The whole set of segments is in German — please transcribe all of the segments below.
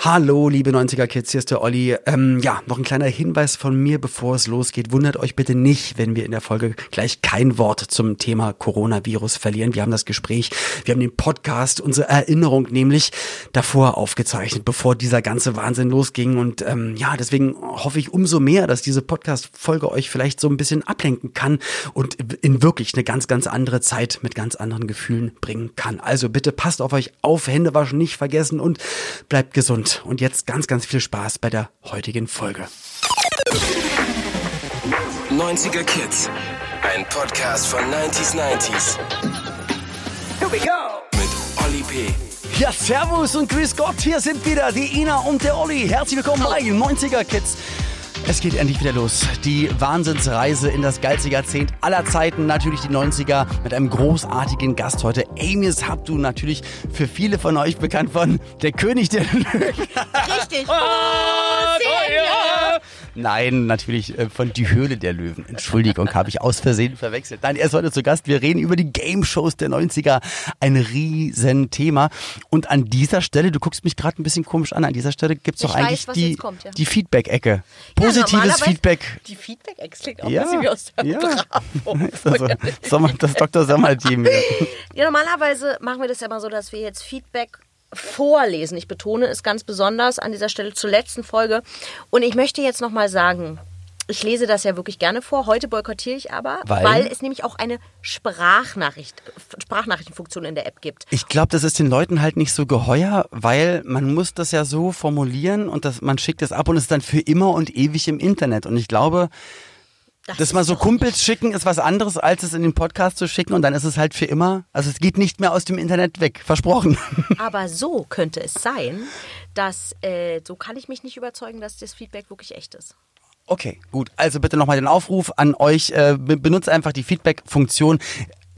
Hallo, liebe 90er Kids, hier ist der Olli. Ähm, ja, noch ein kleiner Hinweis von mir, bevor es losgeht. Wundert euch bitte nicht, wenn wir in der Folge gleich kein Wort zum Thema Coronavirus verlieren. Wir haben das Gespräch, wir haben den Podcast, unsere Erinnerung nämlich davor aufgezeichnet, bevor dieser ganze Wahnsinn losging. Und ähm, ja, deswegen hoffe ich umso mehr, dass diese Podcast-Folge euch vielleicht so ein bisschen ablenken kann und in wirklich eine ganz, ganz andere Zeit mit ganz anderen Gefühlen bringen kann. Also bitte passt auf euch auf, Hände waschen nicht vergessen und bleibt gesund. Und jetzt ganz, ganz viel Spaß bei der heutigen Folge. 90er Kids. Ein Podcast von 90s 90s. Here we go. Mit Olli P. Ja, Servus und Grüß Gott, hier sind wieder die Ina und der Olli. Herzlich willkommen bei 90er Kids. Es geht endlich wieder los. Die Wahnsinnsreise in das geilste Jahrzehnt aller Zeiten. Natürlich die 90er mit einem großartigen Gast heute. Amius Habdu, natürlich für viele von euch bekannt von Der König der Lügen. Richtig. Ah, Oh, Nein, natürlich äh, von Die Höhle der Löwen. Entschuldigung, habe ich aus Versehen verwechselt. Nein, er ist heute zu Gast. Wir reden über die Game-Shows der 90er. Ein riesen Thema. Und an dieser Stelle, du guckst mich gerade ein bisschen komisch an, an dieser Stelle gibt's doch Ich eigentlich weiß, die, kommt, ja. die Feedback-Ecke. Ja, Positives normalerweise- Feedback. Die Feedback-Ex klingt auch Ja, ein bisschen wie aus der ja. Bravo. Ist das, so? Sommer, das Dr. Sommer-Team. hier. Ja, normalerweise machen wir das ja mal so, dass wir jetzt Feedback vorlesen. Ich betone es ganz besonders an dieser Stelle zur letzten Folge. Und ich möchte jetzt nochmal sagen, ich lese das ja wirklich gerne vor. Heute boykottiere ich aber, Weil? weil, es nämlich auch eine Sprachnachricht, Sprachnachrichtenfunktion in der App gibt. Ich glaube, das ist den Leuten halt nicht so geheuer, weil man muss das ja so formulieren und das, man schickt es ab und es ist dann für immer und ewig im Internet. Und ich glaube, das ist mal so Kumpels schicken ist was anderes, als es in den Podcast zu schicken und dann ist es halt für immer. Also es geht nicht mehr aus dem Internet weg. Versprochen. Aber so könnte es sein, dass, äh, so kann ich mich nicht überzeugen, dass das Feedback wirklich echt ist. Okay, gut. Also bitte nochmal den Aufruf an euch. Äh, be- benutzt einfach die Feedback-Funktion.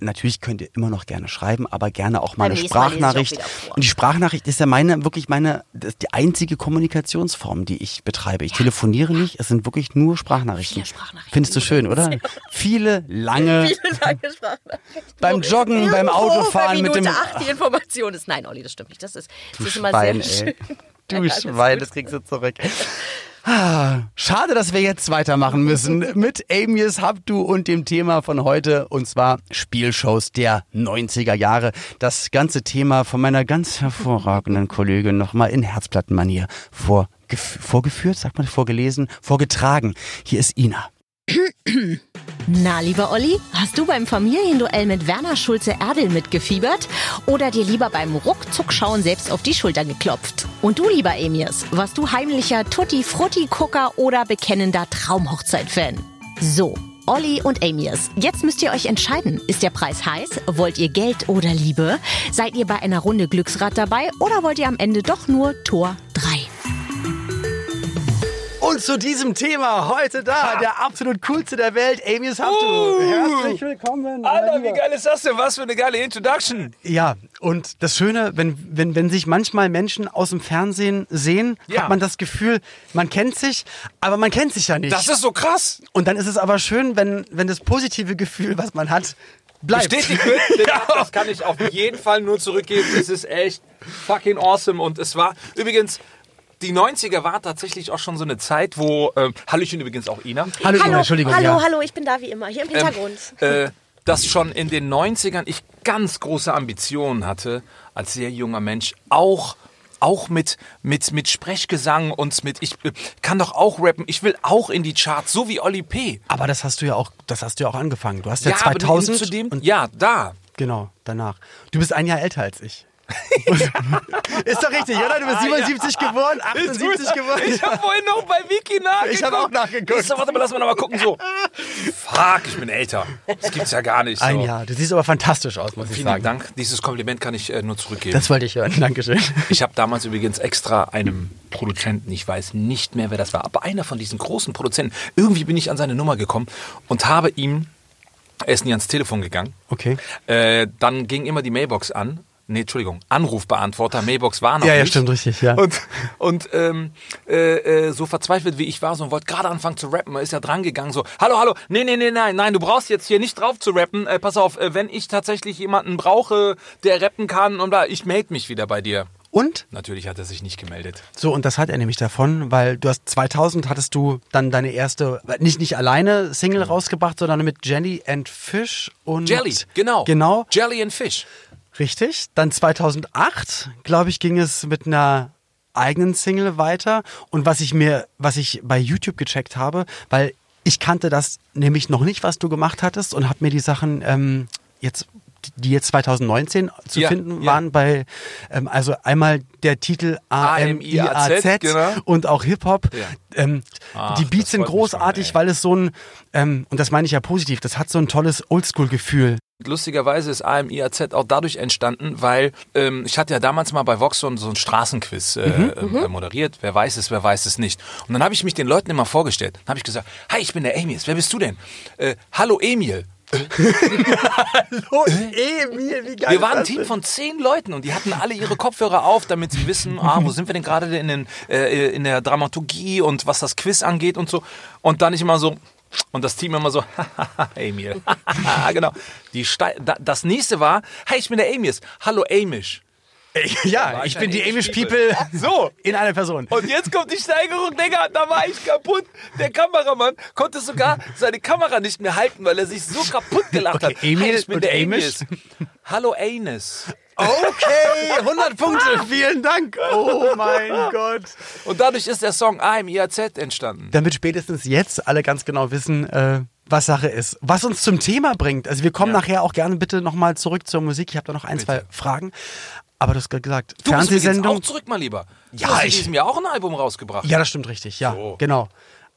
Natürlich könnt ihr immer noch gerne schreiben, aber gerne auch mal Beim eine Mal Sprachnachricht. Und die Sprachnachricht ist ja meine, wirklich meine, das ist die einzige Kommunikationsform, die ich betreibe. Ich telefoniere nicht, es sind wirklich nur Sprachnachrichten. Viele Sprachnachrichten Findest du schön, oder? Viele lange Lange Sprachnachrichten. beim Joggen, beim Irgendwo Autofahren bei mit dem. Acht die Information ist. Nein, Olli, das stimmt nicht. Das ist, das Du ist immer Schwein, sehr ey. schön. Du alles Schwein, das kriegst du zurück. Ah, Schade, dass wir jetzt weitermachen müssen mit Amius Habdu und dem Thema von heute und zwar Spielshows der 90er Jahre. Das ganze Thema von meiner ganz hervorragenden Kollegin nochmal in Herzplattenmanier vorgef vorgeführt, sagt man, vorgelesen, vorgetragen. Hier ist Ina. Na, lieber Olli, hast du beim Familienduell mit Werner Schulze-Erdel mitgefiebert oder dir lieber beim Ruckzuckschauen selbst auf die Schulter geklopft? Und du, lieber Emirs, warst du heimlicher Tutti-Frutti-Gucker oder bekennender Traumhochzeit-Fan? So. Olli und Amirs, jetzt müsst ihr euch entscheiden. Ist der Preis heiß? Wollt ihr Geld oder Liebe? Seid ihr bei einer Runde Glücksrad dabei oder wollt ihr am Ende doch nur Tor 3? Und zu diesem Thema heute da, der absolut coolste der Welt, Amius Habdu. Herzlich willkommen. Alter, wie geil ist das denn? Was für eine geile Introduction. Ja, und das Schöne, wenn, wenn, wenn sich manchmal Menschen aus dem Fernsehen sehen, Ja. hat man das Gefühl, man kennt sich, aber man kennt sich ja nicht. Das ist so krass. und dann ist es aber schön, wenn, wenn das positive Gefühl, was man hat, bleibt. Bestätigt wird, denn das kann ich auf jeden Fall nur zurückgeben. Es ist echt fucking awesome. Und es war übrigens, die 90er war tatsächlich auch schon so eine Zeit, wo, ähm, Hallöchen übrigens auch Ina, Hallo, Hallo, Entschuldigung. hallo, ja. hallo, ich bin da wie immer, hier im Hintergrund. äh, dass schon in den 90ern ich ganz große Ambitionen hatte, als sehr junger Mensch, auch auch mit, mit, mit Sprechgesang und mit, ich äh, kann doch auch rappen, ich will auch in die Charts, so wie Olli P. Aber das hast du ja auch, das hast du ja auch angefangen. Du hast ja, aber 2000 zu dem, und ja, da. genau, danach. Du bist ein Jahr älter als ich. ist doch richtig, oder? Du bist 77 geworden, 78 geworden. Ich habe vorhin noch bei Wiki nachgeguckt. Ich hab auch nachgeguckt. Ich so, warte mal, lass mal noch mal gucken. So, fuck, ich bin älter. Das gibt's ja gar nicht. So. Ein Jahr. Du siehst aber fantastisch aus, muss ich Vielen sagen. Dank. Dieses Kompliment kann ich äh, nur zurückgeben. Das wollte ich hören. Dankeschön. Ich habe damals übrigens extra einem Produzenten, ich weiß nicht mehr, wer das war, aber einer von diesen großen Produzenten, irgendwie bin ich an seine Nummer gekommen und habe ihm, er ist nie ans Telefon gegangen, Okay. äh, dann ging immer die Mailbox an. Nee, Entschuldigung, Anrufbeantworter, Mailbox war noch Ja, ja, nicht. stimmt, richtig, ja. Und, und ähm, äh, äh, so verzweifelt wie ich war, so und wollte gerade anfangen zu rappen, ist er dran gegangen, so, hallo, hallo, nee, nee, nee, nein, nein, du brauchst jetzt hier nicht drauf zu rappen, äh, pass auf, äh, wenn ich tatsächlich jemanden brauche, der rappen kann, und da, ich melde mich wieder bei dir. Und? Natürlich hat er sich nicht gemeldet. So, und das hat er nämlich davon, weil du hast 2000 hattest du dann deine erste, nicht, nicht alleine Single rausgebracht, sondern mit Jelly and Fish und. Jelly, genau. Genau. Jelly and Fish. Richtig. Dann 2008, glaube ich, ging es mit einer eigenen Single weiter. Und was ich mir, was ich bei YouTube gecheckt habe, weil ich kannte das nämlich noch nicht, was du gemacht hattest und habe mir die Sachen ähm, jetzt die jetzt 2019 zu Ja, finden ja. waren bei ähm, also einmal der Titel AMIAZ genau. und auch Hip Hop. Ja. Ähm, Ach, die Beats sind großartig, schon, weil es so ein ähm, und das meine ich ja positiv. Das hat so ein tolles Oldschool-Gefühl. Lustigerweise ist AMIAZ auch dadurch entstanden, weil ähm, ich hatte ja damals mal bei Vox so ein, so ein Straßenquiz äh, äh, moderiert. Wer weiß es, wer weiß es nicht. Und dann habe ich mich den Leuten immer vorgestellt. Dann habe ich gesagt, hi, ich bin der Emil. Wer bist du denn? Äh, Hallo Emil. Oh, Emil, wie geil Wir waren ein Team von zehn Leuten und die hatten alle ihre Kopfhörer auf, damit sie wissen, ah, wo sind wir denn gerade in, den, äh, in der Dramaturgie und was das Quiz angeht und so. Und dann ich immer so, und das Team immer so, Emil. genau. Die Stei da, das nächste war, hey, ich bin der Amius. Hallo Amish. Ja, ich bin die Amish Amish People So. in einer Person. Und jetzt kommt die Steigerung, Digga, da war ich kaputt. Der Kameramann konnte sogar seine Kamera nicht mehr halten, weil er sich so kaputt gelacht Okay, hat. Emil hey, und der Amish. Hallo Anis. Okay, 100 Punkte, vielen Dank. Oh mein Gott. Und dadurch ist der Song AMIAZ entstanden. Damit spätestens jetzt alle ganz genau wissen, äh, was Sache ist. Was uns zum Thema bringt. Also wir kommen Ja. nachher auch gerne bitte nochmal zurück zur Musik. Ich habe da noch ein, zwei Fragen. Aber du hast gerade gesagt, Du bist Fernsehsendung. auch zurück, mal lieber. Ja, du hast in ich- diesem Jahr auch ein Album rausgebracht. Ja, das stimmt richtig, ja, So. genau.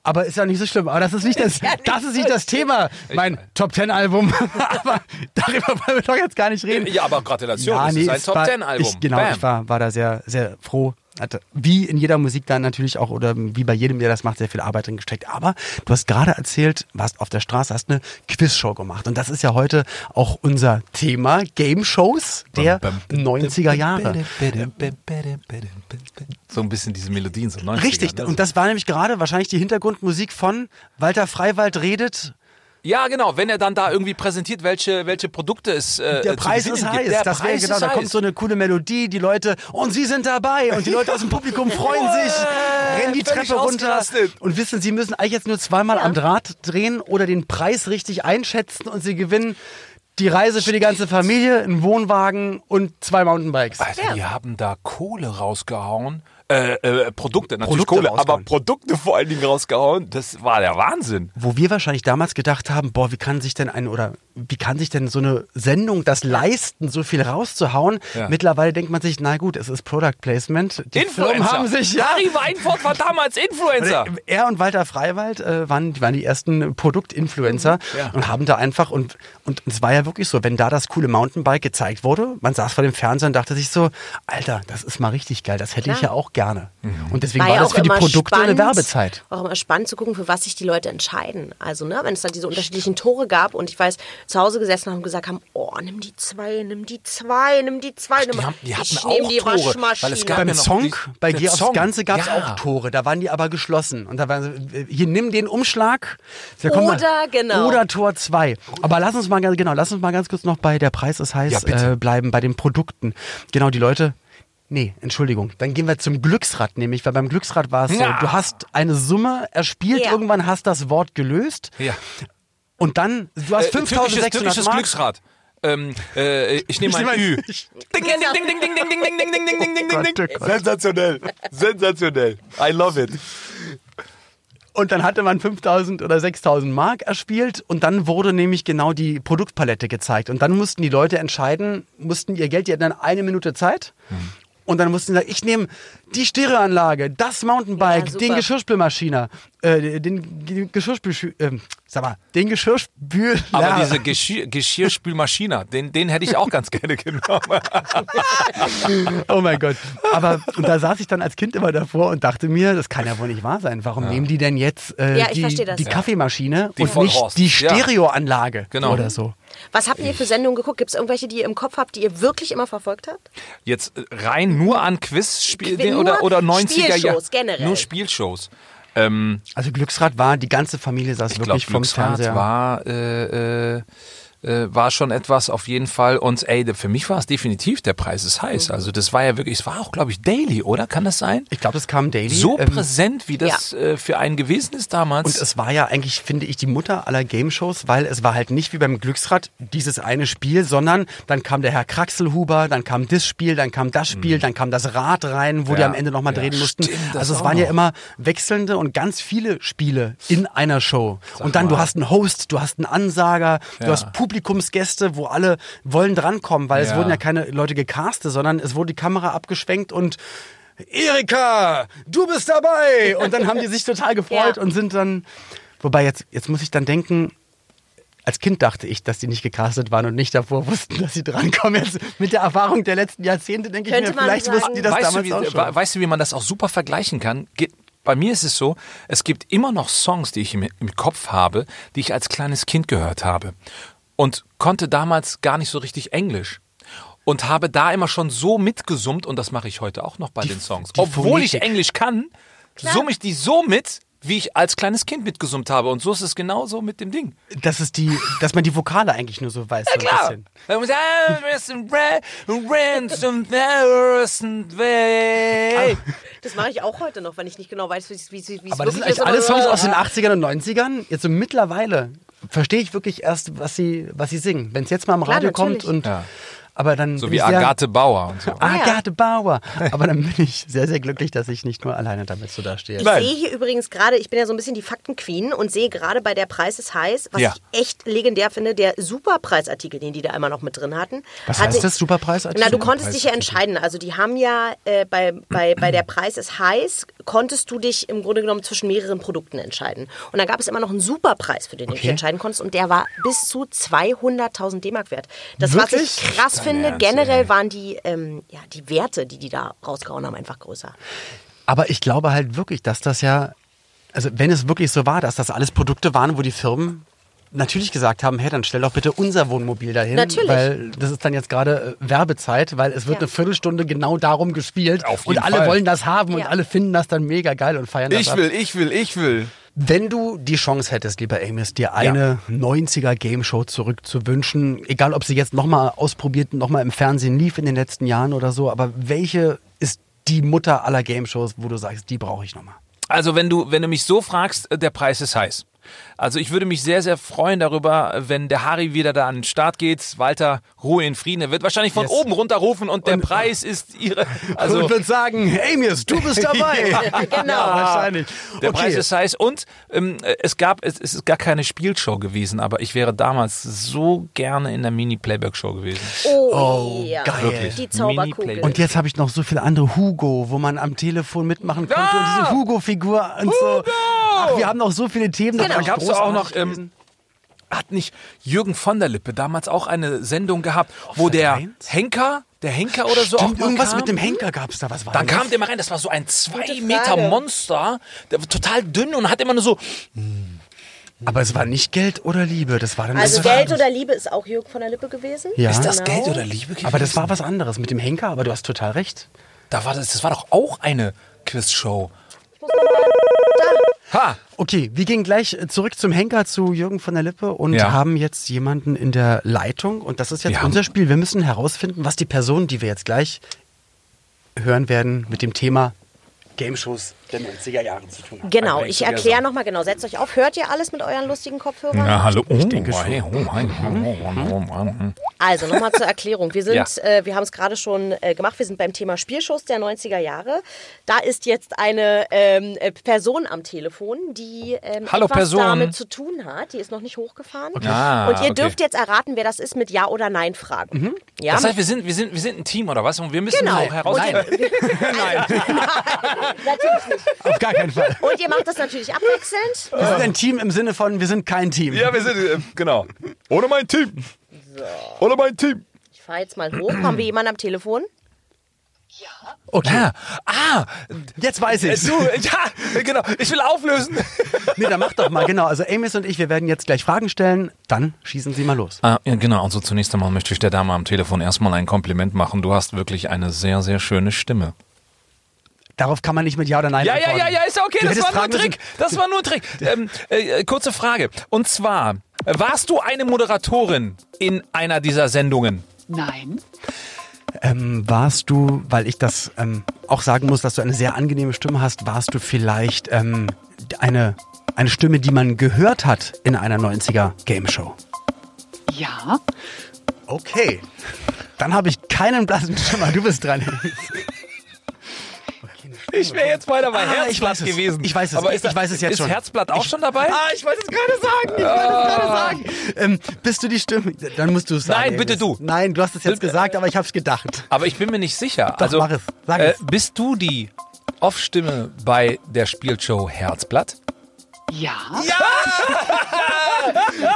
Aber ist ja nicht so schlimm. Aber das ist nicht das, das, ist nicht das Thema. Mein Top Ten Album. Aber darüber wollen wir doch jetzt gar nicht reden. Ja, aber Gratulation, das nee, ist ein es Top Ten Album. Ich, genau, Bam. ich war, war da sehr, sehr froh. Hatte, wie in jeder Musik dann natürlich auch, oder wie bei jedem, der das macht, sehr viel Arbeit drin gesteckt. Aber du hast gerade erzählt, warst auf der Straße, hast eine Quizshow gemacht. Und das ist ja heute auch unser Thema, Game Shows der 90er Jahre. So ein bisschen diese Melodien, so 90er. Richtig, ne? und das war nämlich gerade wahrscheinlich die Hintergrundmusik von Walter Freiwald redet. Ja, genau, wenn er dann da irgendwie präsentiert, welche, welche Produkte es äh, Der Preis ist gibt. heiß. Der das wäre Preis genau, da kommt so eine coole Melodie, die Leute, und sie sind dabei und die Leute aus dem Publikum freuen sich, rennen die Treppe runter und wissen, sie müssen eigentlich jetzt nur zweimal am Draht drehen oder den Preis richtig einschätzen und sie gewinnen die Reise für die ganze Familie, einen Wohnwagen und zwei Mountainbikes. Alter, die haben da Kohle rausgehauen. Äh, äh, Produkte, natürlich Produkte Kohle, aber. Produkte vor allen Dingen rausgehauen. Das war der Wahnsinn. Wo wir wahrscheinlich damals gedacht haben, boah, wie kann sich denn ein oder wie kann sich denn so eine Sendung das leisten, so viel rauszuhauen? Ja. Mittlerweile denkt man sich, na gut, es ist Product Placement. Die Firmen haben sich ja Harry Weinfurt war damals Influencer. Er und Walter Freiwald äh, waren, die waren die ersten Produktinfluencer Mhm. Ja. und haben da einfach und, und es war ja wirklich so, wenn da das coole Mountainbike gezeigt wurde, man saß vor dem Fernseher und dachte sich so, Alter, das ist mal richtig geil, das hätte ich ja auch gerne. Mhm. Und deswegen war, ja das für die Produkte eine spannend, Werbezeit. Auch immer spannend zu gucken, für was sich die Leute entscheiden. Also, ne, wenn es dann diese unterschiedlichen Tore gab und ich weiß, zu Hause gesessen haben und gesagt haben, oh, nimm die zwei, nimm die zwei, nimm die zwei. nimm, die haben- die hatten ich auch nehm die Tore, Waschmaschine. weil es gab Beim ja noch Song, die- bei Geh aufs. Ganze gab es Ja. auch Tore, da waren die aber geschlossen. Und da waren sie, hier nimm den Umschlag. Kommt Oder, mal, genau. Oder Tor 2. Aber lass uns mal ganz, genau, lass uns mal ganz kurz noch bei der Preis ist heiß Ja, äh, bleiben, bei den Produkten. Genau, die Leute. Nee, Entschuldigung. Dann gehen wir zum Glücksrad nämlich, weil beim Glücksrad war es Ja. so, du hast eine Summe erspielt, Ja. irgendwann hast das Wort gelöst Ja. Und dann, du hast Äh, türkisches, 5600 türkisches Mark. Glücksrad. Ähm, äh, ich nehme ein Ü. Ding, ding, ding, ding, ding, ding, ding, ding, ding, ding, ding, ding, ding, Gott, ding, oh ding. Gott. Sensationell. Sensationell. I love it. Und dann hatte man 5000 oder 6000 Mark erspielt und dann wurde nämlich genau die Produktpalette gezeigt. Und dann mussten die Leute entscheiden, mussten ihr Geld, die hatten dann eine Minute Zeit. Und dann mussten sie sagen, ich nehme die Stereoanlage, das Mountainbike, Ja, den Geschirrspülmaschiner, äh, den Ge- Geschirrspül, äh, sag mal, den Geschirrspül. Aber diese Geschirr, Geschirrspülmaschine, den, den hätte ich auch ganz gerne genommen. Oh mein Gott. Aber und da saß ich dann als Kind immer davor und dachte mir, das kann ja wohl nicht wahr sein. Warum nehmen die denn jetzt äh, Ja, die, die Ja. Kaffeemaschine Die und nicht Horst. die Ja. Stereoanlage Genau. oder so? Was habt ihr für Sendungen geguckt? Gibt es irgendwelche, die ihr im Kopf habt, die ihr wirklich immer verfolgt habt? Jetzt rein nur an Quizspielen Qui- oder, nur oder 90er Jahre. Spielshows generell. Nur Spielshows. Ähm, Also Glücksrad war, die ganze Familie saß wirklich vom Glücksrad Fernseher. war äh, äh, äh, war schon etwas auf jeden Fall. Und ey, für mich war es definitiv, der Preis ist heiß. Also das war ja wirklich, es war auch, glaube ich, daily, oder? Kann das sein? Ich glaube, das kam daily. So ähm, präsent, wie das äh, für einen gewesen ist damals. Und es war ja eigentlich, finde ich, die Mutter aller Game-Shows, weil es war halt nicht wie beim Glücksrad dieses eine Spiel, sondern dann kam der Herr Kraxelhuber, dann kam das Spiel, dann kam das Spiel, dann kam das Rad rein, wo die Ja. am Ende nochmal Ja, drehen mussten. stimmt, also es waren ja noch. immer wechselnde und ganz viele Spiele in einer Show. und dann, du mal. hast einen Host, du hast einen Ansager, du Ja. hast Publikumsgäste, wo alle wollen drankommen, weil es Ja. wurden ja keine Leute gecastet, sondern es wurde die Kamera abgeschwenkt und Erika, du bist dabei! Und dann haben die sich total gefreut Ja. und sind dann. Wobei jetzt, jetzt muss ich dann denken, als Kind dachte ich, dass die nicht gecastet waren und nicht davor wussten, dass sie drankommen. Jetzt mit der Erfahrung der letzten Jahrzehnte denke ich Könnte mir, man vielleicht sagen- wussten die das weißt, du, damals wie, auch schon. weißt du, wie man das auch super vergleichen kann? Bei mir ist es so, es gibt immer noch Songs, die ich im, im Kopf habe, die ich als kleines Kind gehört habe und konnte damals gar nicht so richtig Englisch. Und habe da immer schon so mitgesummt und das mache ich heute auch noch bei den Songs. die Obwohl ich Phonetik. Englisch kann, summe ich die so mit, wie ich als kleines Kind mitgesummt habe. Und so ist es genauso mit dem Ding. Das ist die, dass man die Vokale eigentlich nur so weiß. so ein Klar. bisschen. Das mache ich auch heute noch, wenn ich nicht genau weiß, wie es wie, wie es Aber das sind eigentlich ist. alle Songs aus den 80ern und 90ern. Jetzt so mittlerweile verstehe ich wirklich erst, was sie, was sie singen. Wenn es jetzt mal am Klar, Radio natürlich. kommt und Ja. Aber dann So bin wie ich sehr, Agathe Bauer und so. Agathe Bauer. Aber dann bin ich sehr, sehr glücklich, dass ich nicht nur alleine damit so dastehe. Ich sehe hier übrigens gerade, ich bin ja so ein bisschen die Faktenqueen und sehe gerade bei der Preis ist heiß, was Ja. ich echt legendär finde, der Superpreisartikel, den die da immer noch mit drin hatten. Was hatte- heißt das, Superpreisartikel? Na, du konntest dich ja entscheiden. Also die haben ja äh, bei, bei, bei der Preis ist heiß, konntest du dich im Grunde genommen zwischen mehreren Produkten entscheiden. Und dann gab es immer noch einen Superpreis, für den du dich Okay. entscheiden konntest. Und der war bis zu 200.000 D-Mark wert. Das, Wirklich? ich krass finde, Ernst, generell ey. waren die, ähm, ja, die Werte, die die da rausgehauen haben, einfach größer. Aber ich glaube halt wirklich, dass das ja, also wenn es wirklich so war, dass das alles Produkte waren, wo die Firmen natürlich gesagt haben, hey, dann stell doch bitte unser Wohnmobil dahin. Natürlich. Weil das ist dann jetzt gerade äh, Werbezeit, weil es wird Ja. eine Viertelstunde genau darum gespielt. Auf und jeden alle Fall. wollen das haben und Ja. alle finden das dann mega geil und feiern das Ich ab. will, ich will, ich will. Wenn du die Chance hättest, lieber Amos, dir eine 90er Game Show zurückzuwünschen, egal ob sie jetzt nochmal ausprobiert, nochmal im Fernsehen lief in den letzten Jahren oder so, aber welche ist die Mutter aller Game Shows, wo du sagst, die brauche ich nochmal? Also wenn du, wenn du mich so fragst, äh, der Preis ist heiß. Also ich würde mich sehr, sehr freuen darüber, wenn der Harry wieder da an den Start geht. Walter, Ruhe in Frieden. Er wird wahrscheinlich von Yes. oben runterrufen und der Preis ist ihre. Also und würde sagen, Amius, du bist dabei. Genau. Ja, wahrscheinlich. der okay. Preis ist heiß. Und ähm, äh, es gab, es, es ist gar keine Spielshow gewesen, aber ich wäre damals so gerne in der Mini-Playback-Show gewesen. Oh, ja. geil. Wirklich. Die Zauberkugel. Und jetzt habe ich noch so viele andere Hugo, wo man am Telefon mitmachen konnte und Ja! diese Hugo-Figur und so. Ach, wir haben noch so viele Themen. das Da war gab es auch noch, ähm, hat nicht Jürgen von der Lippe damals auch eine Sendung gehabt, wo der Vereint? Henker, der Henker oder so auch Stimmt, mal irgendwas kam? mit dem Henker gab es da. Was war Dann kam der mal rein, das war so ein zwei Frage. Meter Monster, der war total dünn und hat immer nur so, Aber es war nicht Geld oder Liebe. Das war dann Also das Geld oder Liebe ist auch Jürgen von der Lippe gewesen. Ja. ist das Genau. Geld oder Liebe gewesen? Aber das war was anderes mit dem Henker, aber du hast total recht. da war das, das war doch auch eine Quizshow. Ha! Okay, wir gehen gleich äh, zurück zum Henker zu Jürgen von der Lippe und Ja. haben jetzt jemanden in der Leitung. Und das ist jetzt Wir unser Spiel. Wir müssen herausfinden, was die Person, die wir jetzt gleich hören werden, mit dem Thema Game-Shows der 90er Jahre zu tun hat. Genau, ich erkläre nochmal genau. Setzt euch auf. Hört ihr alles mit euren lustigen Kopfhörern? hallo. Ich denke schon. Also nochmal zur Erklärung. Wir sind, Ja. äh, wir haben es gerade schon äh, gemacht. Wir sind beim Thema Spielshows der 90er Jahre. Da ist jetzt eine ähm, äh, Person am Telefon, die ähm, Hallo, etwas Person. damit zu tun hat. Die ist noch nicht hochgefahren. Ah, Und ihr okay. dürft jetzt erraten, wer das ist mit Ja oder Nein fragen. Ja? Das heißt, wir sind, wir, sind, wir sind ein Team oder was? Und wir müssen Genau. auch herausfinden. Und ihr, Nein. Natürlich nicht. Auf gar keinen Fall. Und ihr macht das natürlich abwechselnd. Wir sind ein Team im Sinne von, wir sind kein Team. Ja, wir sind, äh, genau. Ohne mein Team. Ohne mein Team. Ich fahre jetzt mal hoch. Haben wir jemanden am Telefon? Okay, Ja. Ah, jetzt weiß äh, ich. du, ja, genau. Ich will auflösen. Nee, dann mach doch mal, genau. Also Amos und ich, wir werden jetzt gleich Fragen stellen. Dann schießen Sie mal los. Ah, ja, genau. Also zunächst einmal möchte ich der Dame am Telefon erstmal ein Kompliment machen. Du hast wirklich eine sehr, sehr schöne Stimme. Darauf kann man nicht mit Ja oder Nein Ja, ja, antworten. ja, ja, ist ja okay. Du Das war nur ein Trick. Das war nur ein Trick. ähm, äh, äh, kurze Frage. Und zwar, Warst du eine Moderatorin in einer dieser Sendungen? Nein. Ähm, warst du, weil ich das ähm, auch sagen muss, dass du eine sehr angenehme Stimme hast, warst du vielleicht ähm, eine, eine Stimme, die man gehört hat in einer 90er Game Show? Ja. Okay. Dann habe ich keinen blassen Schimmer. Du bist dran. Ich wäre jetzt beinahe bei Ah, Herzblatt ich es. gewesen. Ich weiß es. Aber Ich- ist, ich weiß es jetzt ist schon. Herzblatt auch schon dabei? Ah, ich wollte es gerade sagen. Ich wollte es gerade sagen. Ähm, bist du die Stimme? Dann musst du es sagen. Nein, bitte du. Nein, du hast es jetzt gesagt, aber ich habe es gedacht. Aber ich bin mir nicht sicher. Doch, also, mach es. Sag äh, es. bist du die Off-Stimme bei der Spielshow Herzblatt? Ja.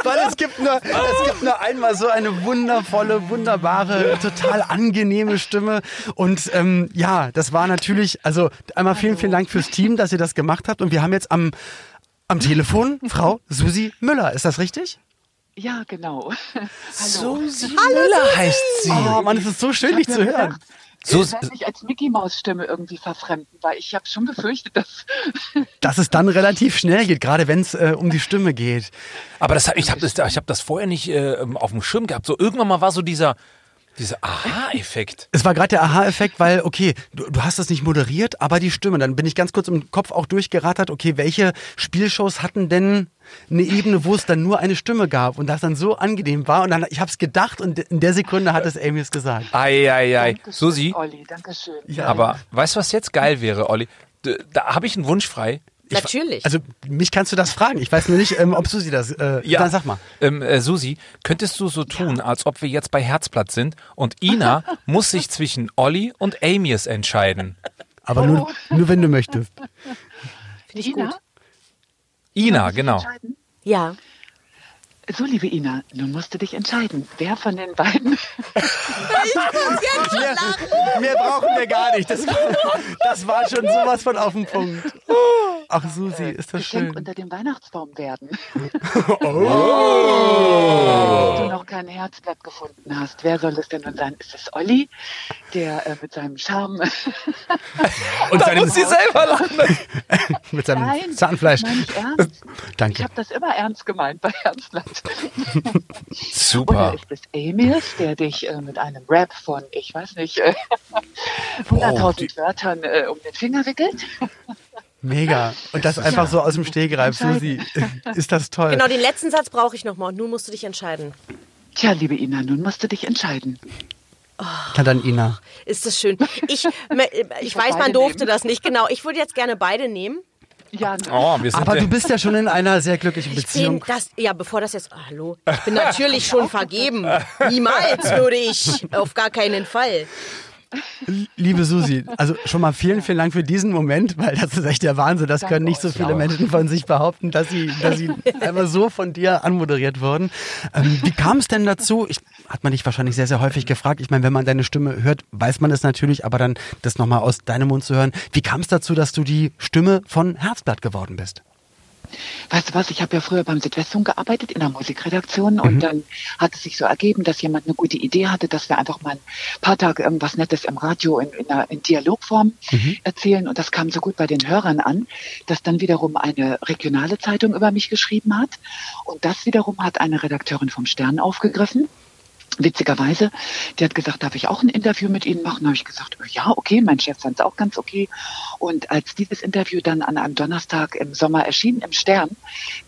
Weil es gibt nur, es gibt nur einmal so eine wundervolle, wunderbare, total angenehme Stimme. Und ähm, ja, das war natürlich, also einmal vielen, vielen Dank fürs Team, dass ihr das gemacht habt. Und wir haben jetzt am, am Telefon Frau Susi Müller. Ist das richtig? Ja, genau. Hallo. Susi Müller heißt sie. Oh Mann, es ist so schön, dich zu hören. gedacht, So- ich werde mich als Mickey Maus Stimme irgendwie verfremden, weil ich habe schon befürchtet, dass Dass es dann relativ schnell geht, gerade wenn es äh, um die Stimme geht. Aber das, ich habe das, ich hab das vorher nicht äh, auf dem Schirm gehabt. So irgendwann mal war so dieser, dieser Aha-Effekt. Es war gerade der Aha-Effekt, weil, okay, du, du hast das nicht moderiert, aber die Stimme. Dann bin ich ganz kurz im Kopf auch durchgerattert, okay, welche Spielshows hatten denn eine Ebene, wo es dann nur eine Stimme gab und das dann so angenehm war. Und dann, ich habe es gedacht und in der Sekunde hat es Amy es gesagt. Ei, ei, ei. Dankeschön, Susi, Olli, danke schön. Ja. aber weißt du, was jetzt geil wäre, Olli? D- Da habe ich einen Wunsch frei. Natürlich. Also mich kannst du das fragen. Ich weiß nur nicht, ähm, ob Susi das. Äh, Dann sag mal. Ähm, äh, Susi, könntest du so tun, als ob wir jetzt bei Herzblatt sind und Ina muss sich zwischen Olli und Amius entscheiden. Aber nur, nur wenn du möchtest. Finde ich Ina? gut. Ina, genau. Ja. So, liebe Ina, nun musst du dich entscheiden. Wer von den beiden Mehr, mehr brauchen wir gar nicht. Das, das war schon sowas von auf den Punkt. Ach Susi, ist das Geschenk schön. unter dem Weihnachtsbaum werden? Oh. Wenn du noch kein Herzblatt gefunden hast, wer soll es denn nun sein? Ist es Olli, der äh, mit seinem Charme Und Da seinem, muss sie selber lachen. mit seinem Nein, Zahnfleisch. Meine ich ernst? Ich Danke. habe das immer ernst gemeint bei Herzblatt. Oder Super. ist es Emil, der dich äh, mit einem Rap von, ich weiß nicht, äh, 100.000 Wörtern äh, um den Finger wickelt? Mega. Und das einfach so aus dem Stegreif, Susi. Ist das toll. Genau, den letzten Satz brauche ich nochmal und nun musst du dich entscheiden. Tja, liebe Ina, nun musst du dich entscheiden. Na dann Ina. Ist das schön. Ich, ich weiß, man durfte nehmen. das nicht. Genau, ich würde jetzt gerne beide nehmen. Ja, Oh, wir sind Aber ja- du bist ja schon in einer sehr glücklichen Ich bin Beziehung. das, ja, bevor das jetzt, ah, hallo, ich bin natürlich schon vergeben. Niemals würde ich, auf gar keinen Fall. Liebe Susi, also schon mal vielen, vielen Dank für diesen Moment, weil das ist echt der Wahnsinn. Das können nicht so viele Menschen von sich behaupten, dass sie, dass sie einfach so von dir anmoderiert wurden. Ähm, wie kam es denn dazu? Ich, hat man dich wahrscheinlich sehr, sehr häufig gefragt. Ich meine, wenn man deine Stimme hört, weiß man es natürlich, aber dann das nochmal aus deinem Mund zu hören. Wie kam es dazu, dass du die Stimme von Herzblatt geworden bist? Weißt du was, ich habe ja früher beim Südwestfunk gearbeitet in der Musikredaktion und dann hat es sich so ergeben, dass jemand eine gute Idee hatte, dass wir einfach mal ein paar Tage irgendwas Nettes im Radio in, in, einer, in Dialogform erzählen. Und das kam so gut bei den Hörern an, dass dann wiederum eine regionale Zeitung über mich geschrieben hat. Und das wiederum hat eine Redakteurin vom Stern aufgegriffen witzigerweise, die hat gesagt, darf ich auch ein Interview mit Ihnen machen? Da habe ich gesagt, ja, okay, mein Chef fand es auch ganz okay. Und als dieses Interview dann an einem Donnerstag im Sommer erschien im Stern,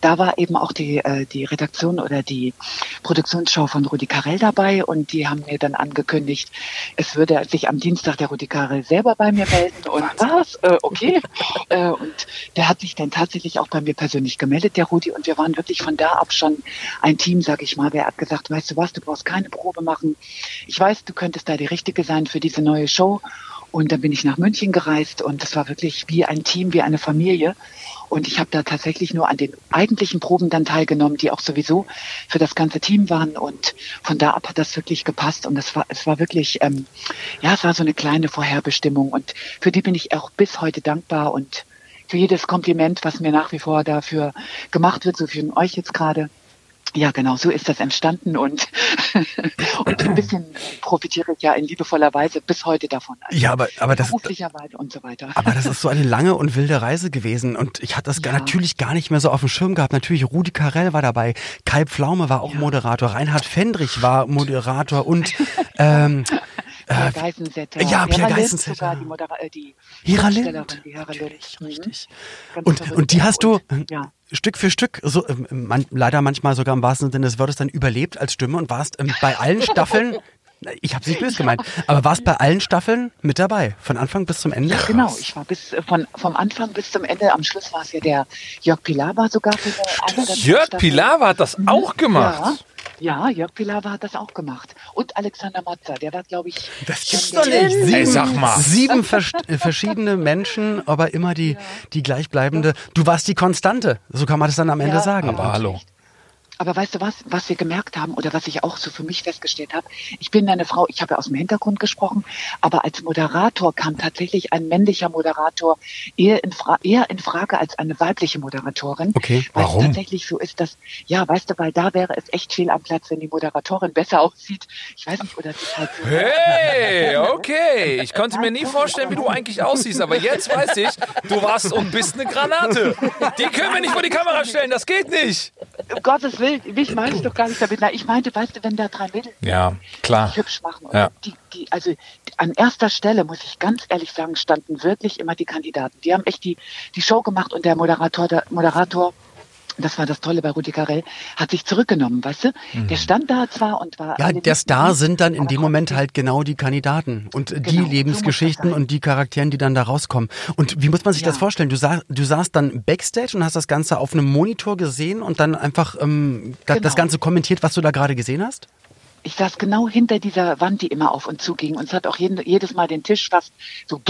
da war eben auch die, äh, die Redaktion oder die Produktionsschau von Rudi Carell dabei und die haben mir dann angekündigt, es würde sich am Dienstag der Rudi Carell selber bei mir melden und was? Äh, okay. äh, und der hat sich dann tatsächlich auch bei mir persönlich gemeldet, der Rudi, und wir waren wirklich von da ab schon ein Team, sag ich mal. Der hat gesagt, weißt du was, du brauchst keine Probe machen. Ich weiß, du könntest da die Richtige sein für diese neue Show. Und dann bin ich nach München gereist und es war wirklich wie ein Team, wie eine Familie. Und ich habe da tatsächlich nur an den eigentlichen Proben dann teilgenommen, die auch sowieso für das ganze Team waren. Und von da ab hat das wirklich gepasst. Und es war, es war wirklich, ähm, ja, es war so eine kleine Vorherbestimmung. Und für die bin ich auch bis heute dankbar und für jedes Kompliment, was mir nach wie vor dafür gemacht wird, so für euch jetzt gerade. Ja, genau, so ist das entstanden und, und ein bisschen profitiere ich ja in liebevoller Weise bis heute davon. Also Ja, aber, aber das, beruflicherweise und so weiter. aber das ist so eine lange und wilde Reise gewesen und ich hatte das gar, Ja. natürlich gar nicht mehr so auf dem Schirm gehabt. Natürlich Rudi Carell war dabei, Kai Pflaume war auch Moderator, Reinhard Fendrich war Moderator und ähm, Pierre Geisensetter. ja, Pierre Geisensetter. Sogar die, Modera äh, die Hera Lind. Die Hera Lind. Richtig, Mhm. Und, und die ja. hast du Und, ja. Stück für Stück, so ähm, man, leider manchmal sogar im wahrsten Sinne des Wortes, dann überlebt als Stimme und warst ähm, bei allen Staffeln, ich habe nicht böse gemeint, aber warst bei allen Staffeln mit dabei, von Anfang bis zum Ende? Genau, ich war bis äh, von vom Anfang bis zum Ende. Am Schluss war es ja der Jörg Pilawa sogar für eine Jörg. Pilawa hat das auch gemacht. Ja, ja, Jörg Pilawa hat das auch gemacht. Und Alexander Matzer, der war, glaube ich. Das gibt's doch nicht. Sieben, Ey, sag mal. sieben vers äh, verschiedene Menschen, aber immer die, die gleichbleibende. Du warst die Konstante, so kann man das dann am Ende Ja, sagen. Aber hallo. Aber weißt du was, was wir gemerkt haben oder was ich auch so für mich festgestellt habe? Ich bin eine Frau, ich habe ja aus dem Hintergrund gesprochen, aber als Moderator kam tatsächlich ein männlicher Moderator eher in, Fra eher in Frage als eine weibliche Moderatorin. Okay, weil warum? es tatsächlich so ist, dass, ja, weißt du, weil da wäre es echt viel am Platz, wenn die Moderatorin besser aussieht. Ich weiß nicht, oder ist halt so. Hey, okay. Ich konnte mir nie vorstellen, wie du eigentlich aussiehst, aber jetzt weiß ich, du warst und bist eine Granate. Die können wir nicht vor die Kamera stellen, das geht nicht. Um Gottes Willen, mich meine ich doch gar nicht damit. Na, ich meinte, weißt du, wenn da drei Mädels Ja, klar. hübsch machen. Ja. die, die, also die, an erster Stelle, muss ich ganz ehrlich sagen, standen wirklich immer die Kandidaten. Die haben echt die, die Show gemacht und der Moderator, der Moderator, das war das Tolle bei Rudi Carell, hat sich zurückgenommen, weißt du? Der stand da zwar und war. Ja, der Star sind dann in dem Moment halt genau die Kandidaten und die Genau, so Lebensgeschichten sein. und die Charakteren, die dann da rauskommen. Und wie muss man sich Ja. das vorstellen? Du, sah, du saßt dann Backstage und hast das Ganze auf einem Monitor gesehen und dann einfach ähm, da, das Genau. Ganze kommentiert, was du da gerade gesehen hast? Ich saß genau hinter dieser Wand, die immer auf und zu ging. Und es hat auch jeden, jedes Mal den Tisch fast so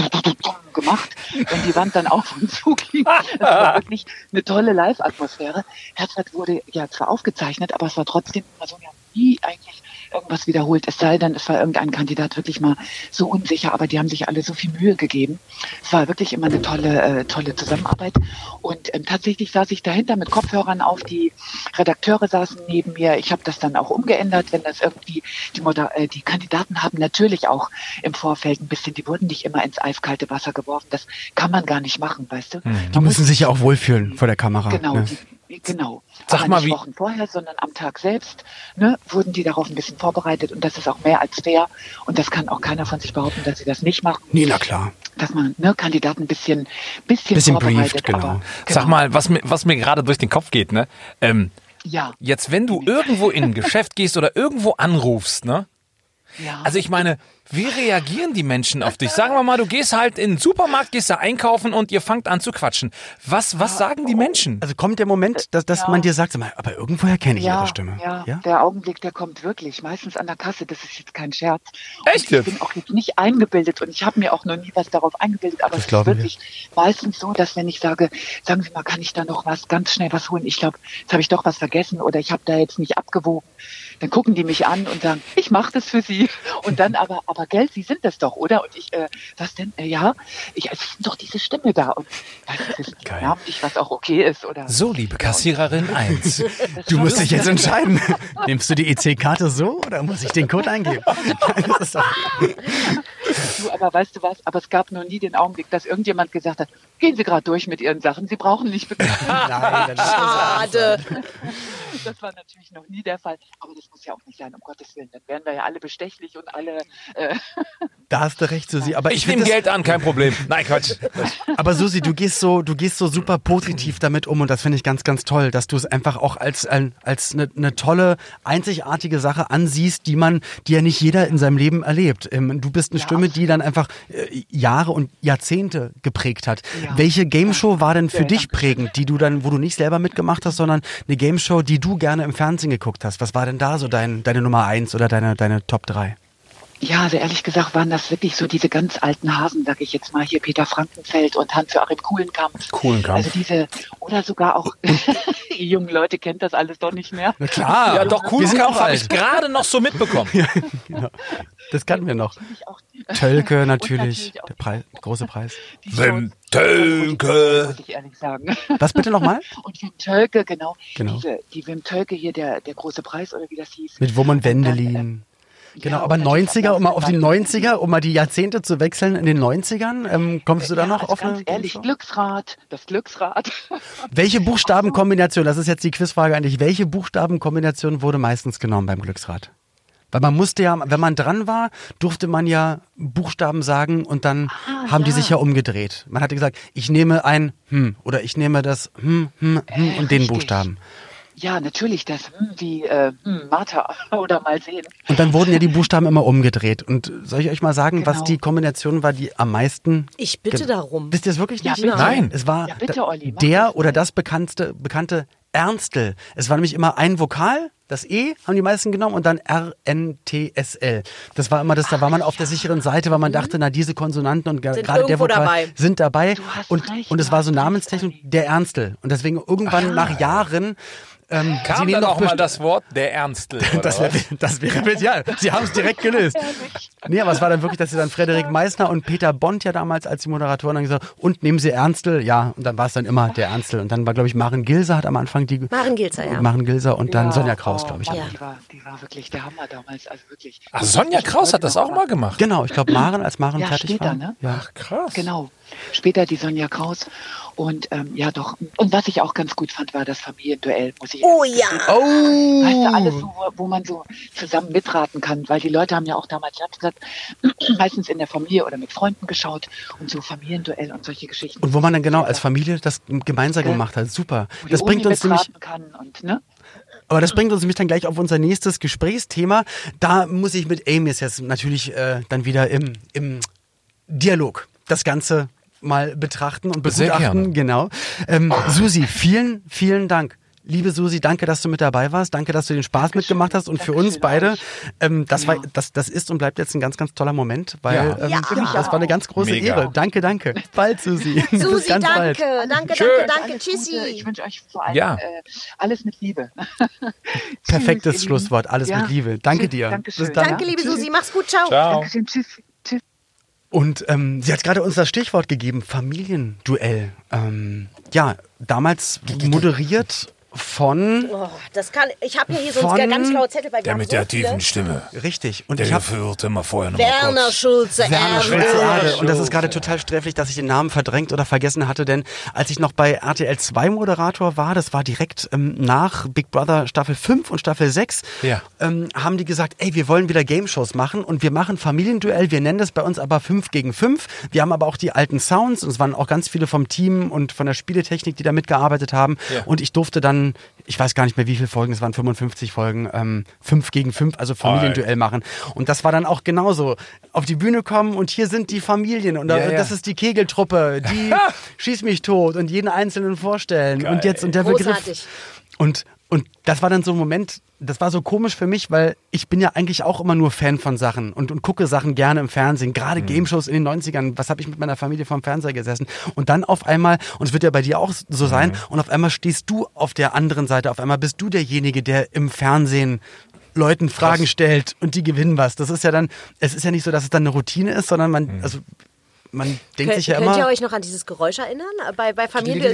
gemacht, wenn die Wand dann auf und zu ging. Das war wirklich eine tolle Live-Atmosphäre. Herzog wurde ja zwar aufgezeichnet, aber es war trotzdem, also wir haben nie eigentlich irgendwas wiederholt. Es sei denn, es war irgendein Kandidat wirklich mal so unsicher, aber die haben sich alle so viel Mühe gegeben. Es war wirklich immer eine tolle, äh, tolle Zusammenarbeit. Und ähm, tatsächlich saß ich dahinter mit Kopfhörern auf. Die Redakteure saßen neben mir. Ich habe das dann auch umgeändert, wenn das irgendwie die, Moder äh, die Kandidaten haben natürlich auch im Vorfeld ein bisschen, die wurden nicht immer ins eiskalte Wasser geworfen. Das kann man gar nicht machen, weißt du. Die Man müssen sich ja auch wohlfühlen vor der Kamera. Genau, ne? die, genau. Sag Aber mal, nicht wie- Wochen vorher, sondern am Tag selbst ne, wurden die darauf ein bisschen vorbereitet und das ist auch mehr als fair und das kann auch keiner von sich behaupten, dass sie das nicht machen, Nee, na klar. dass man ne, Kandidaten ein bisschen, bisschen, Bisschen vorbereitet. brieft, genau. Aber, Sag mal, was mir, was mir gerade durch den Kopf geht, ne? Ähm, Ja, jetzt, wenn du irgendwo in ein Geschäft gehst oder irgendwo anrufst, ne? Ja. Also ich meine, wie reagieren die Menschen auf dich? Sagen wir mal, du gehst halt in den Supermarkt, gehst da einkaufen und ihr fangt an zu quatschen. Was, was sagen die Menschen? Also kommt der Moment, dass, dass man dir sagt, aber irgendwoher kenne ich ja, ihre Stimme. Ja, der Augenblick, der kommt wirklich. Meistens an der Kasse, das ist jetzt kein Scherz. Echt Und ich bin auch jetzt nicht eingebildet und ich habe mir auch noch nie was darauf eingebildet, aber Das es ist glauben wir. wirklich meistens so, dass wenn ich sage, sagen Sie mal, kann ich da noch was, ganz schnell was holen? Ich glaube, jetzt habe ich doch was vergessen oder ich habe da jetzt nicht abgewogen. Dann gucken die mich an und sagen, ich mache das für Sie. Und dann aber, aber Geld, Sie sind das doch, oder? Und ich, äh, was denn? Äh, ja, ich, es ist doch diese Stimme da. Und das ist namentlich, was auch okay ist, oder? So, liebe Kassiererin 1. Du musst dich jetzt entscheiden. Nimmst du die EC-Karte so oder muss ich den Code eingeben? Das ist doch Du, aber weißt du was? Aber es gab noch nie den Augenblick, dass irgendjemand gesagt hat, gehen Sie gerade durch mit Ihren Sachen, Sie brauchen nicht bezahlen. Nein, das Schade. Das war natürlich noch nie der Fall. Aber das muss ja auch nicht sein, um Gottes Willen. Dann wären wir ja alle bestechlich und alle. Äh, Da hast du recht, Susi. Aber ich, Ich nehme Geld an, kein Problem. Nein, Quatsch. Aber Susi, du gehst so, du gehst so super positiv damit um und das finde ich ganz, ganz toll, dass du es einfach auch als als eine, eine tolle, einzigartige Sache ansiehst, die man, die ja nicht jeder in seinem Leben erlebt. Ähm, Du bist eine Ja, Stimme, die dann einfach äh, Jahre und Jahrzehnte geprägt hat. Ja. Welche Gameshow war denn für Ja, dich prägend, die du dann, wo du nicht selber mitgemacht hast, sondern eine Gameshow, die du gerne im Fernsehen geguckt hast? Was war denn da so dein, deine Nummer eins oder deine, deine Top drei? Ja, also ehrlich gesagt waren das wirklich so diese ganz alten Hasen, sag ich jetzt mal, hier Peter Frankenfeld und Hans-Joachim Kuhlenkampf. Kuhlenkampf. Also diese, oder sogar auch, die jungen Leute kennt das alles doch nicht mehr. Na klar. Ja, doch, Kuhlenkampf habe ich gerade noch so mitbekommen. Das kannten wir noch. Natürlich Tölke natürlich, auch der Preis, große Preis. Wim. Tölke. Muss ich ehrlich sagen. Was bitte nochmal? Und Wim Tölke, genau. Genau. Diese, die Wim Tölke hier, der, der große Preis oder wie das hieß. Mit Wurm und dann, Wendelin. Genau, ja, aber und natürlich 90er, um mal auf die dann- 90er, um mal die Jahrzehnte zu wechseln in den 90ern, ähm, kommst du da ja, noch also auf ganz eine ehrlich, Glücksrad, das Glücksrad. Welche Buchstabenkombination, das ist jetzt die Quizfrage dich, welche Buchstabenkombination wurde meistens genommen beim Glücksrad? Weil man musste ja, wenn man dran war, durfte man ja Buchstaben sagen und dann haben die ja. sich ja umgedreht. Man hatte gesagt, ich nehme ein hm oder ich nehme das hm, hm, hm und den richtig. Buchstaben. Ja, natürlich, das hm, wie äh, hm, Martha oder mal sehen. Und dann wurden ja die Buchstaben immer umgedreht. Und soll ich euch mal sagen, was Genau. die Kombination war, die am meisten. Ich bitte darum. Wisst ihr es wirklich Ja, nicht? bitte. Nein. Es war Ja, bitte, Olli, der oder das bekannte, bekannte Ernstel. Es war nämlich immer ein Vokal, das E haben die meisten genommen und dann R-N-T-S-L. Das war immer das, da war man auf der sicheren Seite, weil man dachte, na, diese Konsonanten und gerade der Vokal dabei. sind dabei. Du hast Und, recht, und es war so Namenstechnik, der Ernstel. Und deswegen irgendwann nach Jahren. Ähm, sie Kam dann doch auch mal das Wort der Ernstel. Oder das wäre, das wäre, ja, sie haben es direkt gelöst. Nee, aber es war dann wirklich, dass sie dann Frederik Meissner und Peter Bond ja damals als die Moderatoren dann gesagt und nehmen sie Ernstel, ja, und dann war es dann immer der Ernstel. Und dann war, glaube ich, Maren Gilser hat am Anfang die. Maren Gilzer, ja. Maren Gilser und dann Ja, Sonja Kraus, oh, glaube ich. Mann, Ja. Die, war, die war wirklich der Hammer damals, also wirklich. Ach, Sonja Kraus hat das auch mal gemacht. Genau, ich glaube, Maren, als Maren Ja, fertig später, war. ne? Ja. Ach, krass. Genau. Später die Sonja Kraus. Und ähm, ja, doch. Und was ich auch ganz gut fand, war das Familienduell, muss ich Oh ja. Oh! Weißt du, alles so, wo, man so zusammen mitraten kann, weil die Leute haben ja auch damals, ich gesagt, meistens in der Familie oder mit Freunden geschaut und so Familienduell und solche Geschichten. Und wo man dann genau als Familie das gemeinsam Ja. gemacht hat. Super. Wo die Das bringt Uni uns nämlich und, ne? Aber das bringt uns nämlich dann gleich auf unser nächstes Gesprächsthema. Da muss ich mit Amy jetzt natürlich äh, dann wieder im, im Dialog das Ganze mal betrachten und begutachten. Genau. Ähm, Susi, vielen, vielen Dank. Liebe Susi, danke, dass du mit dabei warst. Danke, dass du den Spaß mitgemacht hast. Und für uns Dankeschön beide, ähm, das, war, Ja. das, das ist und bleibt jetzt ein ganz, ganz toller Moment, weil Ja. ähm, Ja. ja, das war eine ganz große Mega. Ehre. Danke, danke. Bis bald, Susi. Bis Susi, ganz bald. danke. Danke, Tschö. danke, danke. Tschüssi. Ich wünsche euch vor allem Ja. äh, alles mit Liebe. Perfektes Schlusswort. Alles Ja. mit Liebe. Danke Tschüss, dir. Dankeschön. Bis dann. Danke, liebe Tschüss. Susi. Mach's gut. Ciao. Ciao. Dankeschön. Tschüss. Und ähm, sie hat gerade uns das Stichwort gegeben, Familienduell. Ähm, ja, damals moderiert von, Oh, das kann, ich habe hier so Von- einen ganz schlauen Zettel, wir Der mit so der tiefen Stimme. richtig, und Der ich habe geführt immer vorher noch Werner kurz. Schulze. Werner. Schulze Erde. Und das ist gerade total sträflich, dass ich den Namen verdrängt oder vergessen hatte, denn als ich noch bei RTL 2 Moderator war, das war direkt ähm, nach Big Brother Staffel 5 und Staffel 6, Ja. ähm, haben die gesagt, ey, wir wollen wieder Game-Shows machen und wir machen Familienduell, wir nennen das bei uns aber 5 gegen 5. Wir haben aber auch die alten Sounds und es waren auch ganz viele vom Team und von der Spieletechnik, die da mitgearbeitet haben. Ja. Und ich durfte dann, ich weiß gar nicht mehr wie viele Folgen, es waren 55 Folgen, ähm, 5 gegen 5, also Familienduell machen. Und das war dann auch genauso. Auf die Bühne kommen und hier sind die Familien und da, Ja, ja. das ist die Kegeltruppe, die schießt mich tot und jeden Einzelnen vorstellen. Und jetzt und der Großartig. Begriff. Und, und das war dann so ein Moment, das war so komisch für mich, weil ich bin ja eigentlich auch immer nur Fan von Sachen und, und gucke Sachen gerne im Fernsehen. Gerade Game-Shows in den 90ern, was habe ich mit meiner Familie vorm Fernseher gesessen? Und dann auf einmal, und es wird ja bei dir auch so sein, und auf einmal stehst du auf der anderen Seite, auf einmal bist du derjenige, der im Fernsehen Leuten Fragen stellt und die gewinnen was. Das ist ja dann, es ist ja nicht so, dass es dann eine Routine ist, sondern man, also man denkt Könnt, sich ja könnt ihr immer. euch noch an dieses Geräusch erinnern? Bei, bei Familie.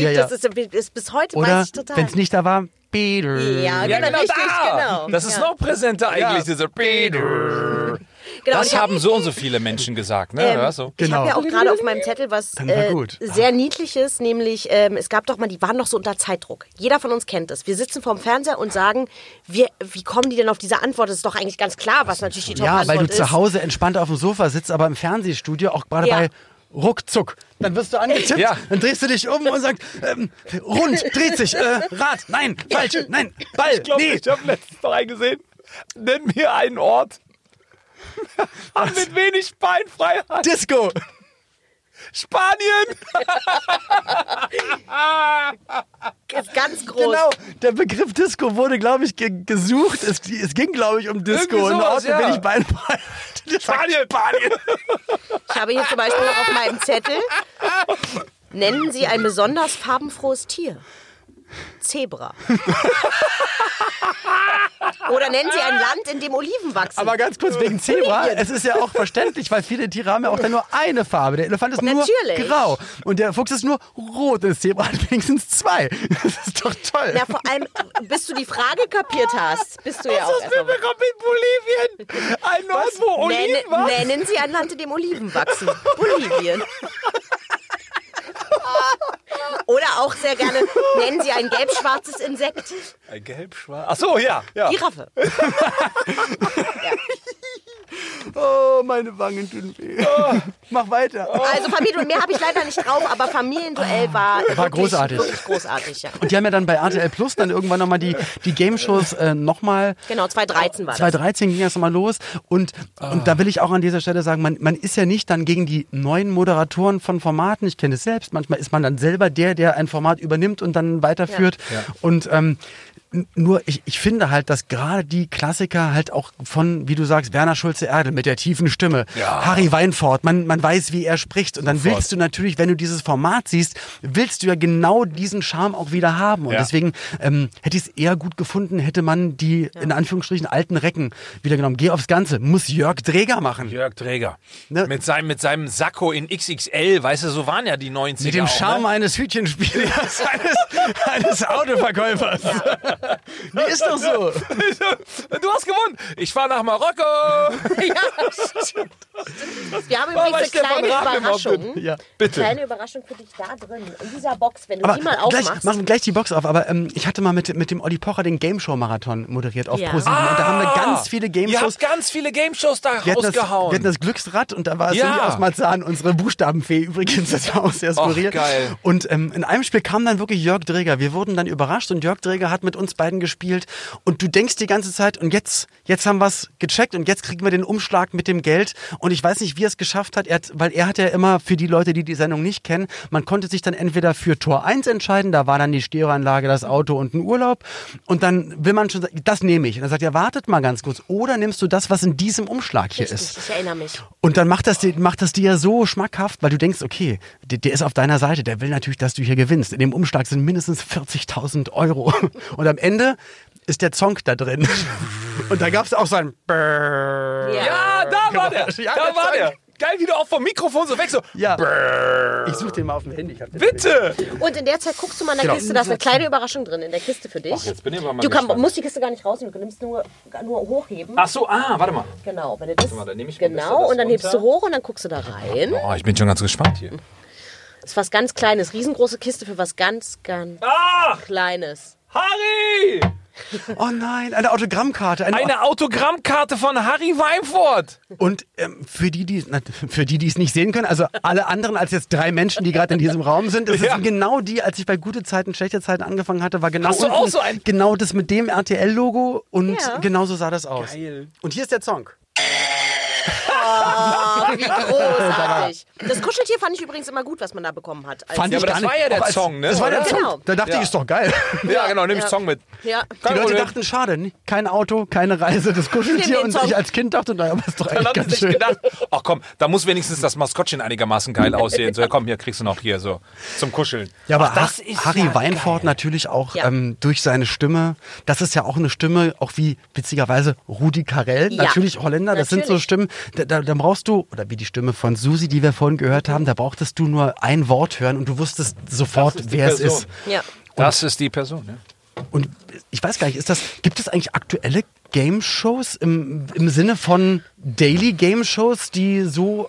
Ja, ja. Das ist, ist bis heute weiß Oder ich total. wenn es nicht da war, Peter. Ja, Ja, genau, genau richtig, da. genau. Das ist ja. noch präsenter eigentlich, dieser Peter. Genau, Das ich hab- haben so und so viele Menschen gesagt, ne? Ähm, Hörst du? Ich Genau. habe ja auch gerade auf meinem Zettel was äh, sehr Niedliches, nämlich ähm, es gab doch mal, die waren noch so unter Zeitdruck. Jeder von uns kennt es. Wir sitzen vorm Fernseher und sagen, wir, wie kommen die denn auf diese Antwort? Das ist doch eigentlich ganz klar, was natürlich die Ja, Top-Antwort weil du ist. zu Hause entspannt auf dem Sofa sitzt, aber im Fernsehstudio, auch gerade Ja. bei Ruckzuck. Dann wirst du angetippt, Ja. dann drehst du dich um und sagst, ähm, rund, dreht sich, äh, Rad, nein, falsch, nein, Ball, Ich glaube, nee. ich habe letztens noch einen gesehen. Nenn mir einen Ort. mit wenig Beinfreiheit. Disco. Spanien. Gab ganz groß. Genau, der Begriff Disco wurde, glaube ich, ge gesucht. Es, es ging, glaube ich, um Disco. Irgendwie Und sowas, Orte ja. bin ich bei Spanien, Spanien. Ich habe hier zum Beispiel noch auf meinem Zettel, nennen Sie ein besonders farbenfrohes Tier. Zebra. Oder nennen Sie ein Land, in dem Oliven wachsen. Aber ganz kurz wegen Zebra, es ist ja auch verständlich, weil viele Tiere haben ja auch dann nur eine Farbe. Der Elefant ist Natürlich. nur grau und der Fuchs ist nur rot. Das Zebra hat wenigstens zwei. Das ist doch toll. Na, vor allem, bis du die Frage kapiert hast, bist du ja auch erstmal... in Bolivien. Ein Ort, wo Oliven wachsen. nennen Sie ein Land, in dem Oliven wachsen. Bolivien. Oder auch sehr gerne, nennen Sie ein gelb-schwarzes Insekt. Ein gelb-schwarz. Ach so, ja. ja. Giraffe. Oh, meine Wangen tun weh. Mach weiter. Also Familie und mehr habe ich leider nicht drauf, aber Familienduell war, wirklich, großartig. wirklich großartig. Ja. Und die haben ja dann bei RTL Plus dann irgendwann nochmal die, die Game-Shows äh, nochmal. Genau, 2013 war das. 2013 ging das nochmal los. Und, und da will ich auch an dieser Stelle sagen, man, man ist ja nicht dann gegen die neuen Moderatoren von Formaten. Ich kenne es selbst. Manchmal ist man dann selber der, der ein Format übernimmt und dann weiterführt. Und ähm, nur ich, ich finde halt, dass gerade die Klassiker halt auch von, wie du sagst, Werner Schulze-Erdel mit der tiefen Stimme, Ja. Harry Weinfort, man, man weiß, wie er spricht. Und dann Sofort. willst du natürlich, wenn du dieses Format siehst, willst du ja genau diesen Charme auch wieder haben. Und Ja. deswegen ähm, hätte ich es eher gut gefunden, hätte man die in Anführungsstrichen alten Recken wieder genommen. Geh aufs Ganze, muss Jörg Dräger machen. Jörg Träger. Ne? Mit, seinem, mit seinem Sakko in XXL, weißt du, so waren ja die 90er. Mit dem auch, Charme Ne? eines Hütchenspielers, eines, eines Autoverkäufers. Nee, ist doch so. Du hast gewonnen. Ich fahre nach Marokko. Wir haben War bei übrigens eine kleine Überraschung. Ja. Bitte. Kleine Überraschung für dich da drin. In dieser Box, wenn du Aber die mal gleich, aufmachst. machen wir gleich die Box auf. Aber ähm, ich hatte mal mit, mit dem Olli Pocher den Game Show Marathon moderiert auf Ja. ProSieben und da haben wir ganz viele Game Ihr Shows. habt ganz viele Game Shows da Wir hatten, das, wir rausgehauen. hatten das Glücksrad und da war es Ja. ja. aus Marzahn, unsere Buchstabenfee übrigens. Das war auch sehr skurril. geil. Und ähm, in einem Spiel kam dann wirklich Jörg Dräger. Wir wurden dann überrascht und Jörg Dräger hat mit uns beiden gespielt. Und du denkst die ganze Zeit, und jetzt, jetzt haben wir es gecheckt und jetzt kriegen wir den Umschlag mit dem Geld. Und ich weiß nicht, wie er es geschafft hat, er hat, weil er hat ja immer für die Leute, die die Sendung nicht kennen, man konnte sich dann entweder für Tor 1 entscheiden, da war dann die Stereoanlage, das Auto und ein Urlaub. Und dann will man schon sagen, das nehme ich. Und dann sagt er, wartet mal ganz kurz. Oder nimmst du das, was in diesem Umschlag hier Richtig, ist? ich erinnere mich. Und dann macht das, dir- macht das dir so schmackhaft, weil du denkst, okay, der, der ist auf deiner Seite, der will natürlich, dass du hier gewinnst. In dem Umschlag sind mindestens 40.000 Euro. Und am Ende ist der Zonk da drin. Und da gab es auch so ein Brrrr. ja, da war der. Ja, Da der war der. Geil, wie du auch vom Mikrofon so weg so. Ja. Ich suche den mal auf dem Handy. Ich hab den Bitte. Und in der Zeit guckst du mal in der Genau. Kiste, da ist eine kleine Überraschung drin, in der Kiste für dich. Ach, jetzt bin ich aber mal du kann, musst die Kiste gar nicht rausnehmen, du nimmst nur, nur hochheben. Ach so, ah, warte mal. Genau, wenn du das, mal, dann nehme ich genau, das und dann hebst du hoch und dann guckst du da rein. Oh, ich bin schon ganz gespannt hier. Das ist was ganz Kleines, riesengroße Kiste für was ganz, ganz Ach, Kleines. Harry! Oh nein, eine Autogrammkarte. Eine Eine Autogrammkarte von Harry Weinfurt. Und ähm, für die, die na, für die, die es nicht sehen können, also alle anderen als jetzt drei Menschen, die gerade in diesem Raum sind, das Ja. sind genau die, als ich bei gute Zeiten, schlechte Zeiten angefangen hatte, war genau Hast du unten auch so ein- genau das mit dem RTL-Logo und Ja. genau so sah das aus. Geil. Und hier ist der Song. Oh, wie großartig. Das Kuscheltier fand ich übrigens immer gut, was man da bekommen hat. Als Fand Ja, ich aber gar das war ja der als- Song, ne, Das war der oder? Song. Genau. Da dachte Ja. ich, ist doch geil. Ja, genau, nehme ich Ja. Song mit. ja. Die Kein Leute Problem. dachten, schade, kein Auto, keine Reise, das Kuscheltier. Den Und Song. ich als Kind dachte, naja, aber ist doch Dann eigentlich ganz schön. gedacht, ach komm, da muss wenigstens das Maskottchen einigermaßen geil aussehen. So, ja, komm, hier kriegst du noch hier so zum Kuscheln. Ja, aber Ach, das ist Harry ja Weinfort geil. natürlich auch Ja. ähm, durch seine Stimme. Das ist ja auch eine Stimme, auch wie witzigerweise Rudi Carell, Ja. natürlich Holländer. Das sind so Natürlich. Stimmen, da, da, da brauchst du, oder wie die Stimme von Susi, die wir vorhin gehört haben, da brauchtest du nur ein Wort hören und du wusstest sofort, wer es ist. Ja. Das ist die Person, ja. Und ich weiß gar nicht, ist das, gibt es eigentlich aktuelle Game-Shows im, im Sinne von Daily Game-Shows, die so,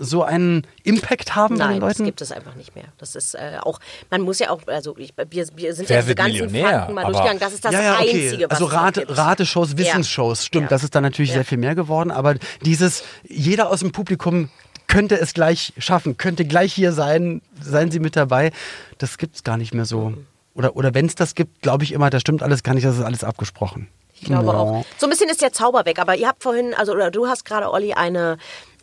so einen Impact haben bei den Nein, das Leuten? gibt es einfach nicht mehr. Das ist äh, auch, man muss ja auch, also ich, wir, wir sind Wer ja diese ganzen Millionär? Fakten mal Aber- durchgegangen. Das ist das ja, ja, okay. Einzige, was also Rate. Rateshows, Wissensshows, stimmt, Ja. das ist dann natürlich Ja. sehr viel mehr geworden, aber dieses, jeder aus dem Publikum könnte es gleich schaffen, könnte gleich hier sein, seien Sie mit dabei, das gibt es gar nicht mehr so. Oder, oder wenn es das gibt, glaube ich immer, das stimmt alles gar nicht, das ist alles abgesprochen. Ich glaube Ja. auch. So ein bisschen ist der Zauber weg, aber ihr habt vorhin, also oder du hast gerade, Olli, eine,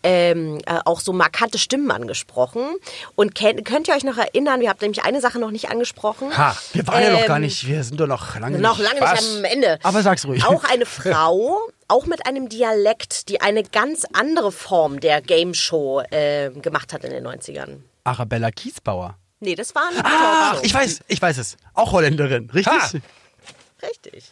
ähm, äh, auch so markante Stimmen angesprochen. Und kennt, könnt ihr euch noch erinnern, wir habt nämlich eine Sache noch nicht angesprochen. Ha, Wir waren ja noch Ähm, gar nicht, wir sind doch noch lange Noch nicht. lange Was? nicht am Ende. Aber sag's ruhig. Auch eine Frau, auch mit einem Dialekt, die eine ganz andere Form der Game Show äh, gemacht hat in den 90ern. Arabella Kiesbauer. Nee, das war eine Ach, Talkshow. ich weiß, ich weiß es. Auch Holländerin, richtig? Ha! Richtig.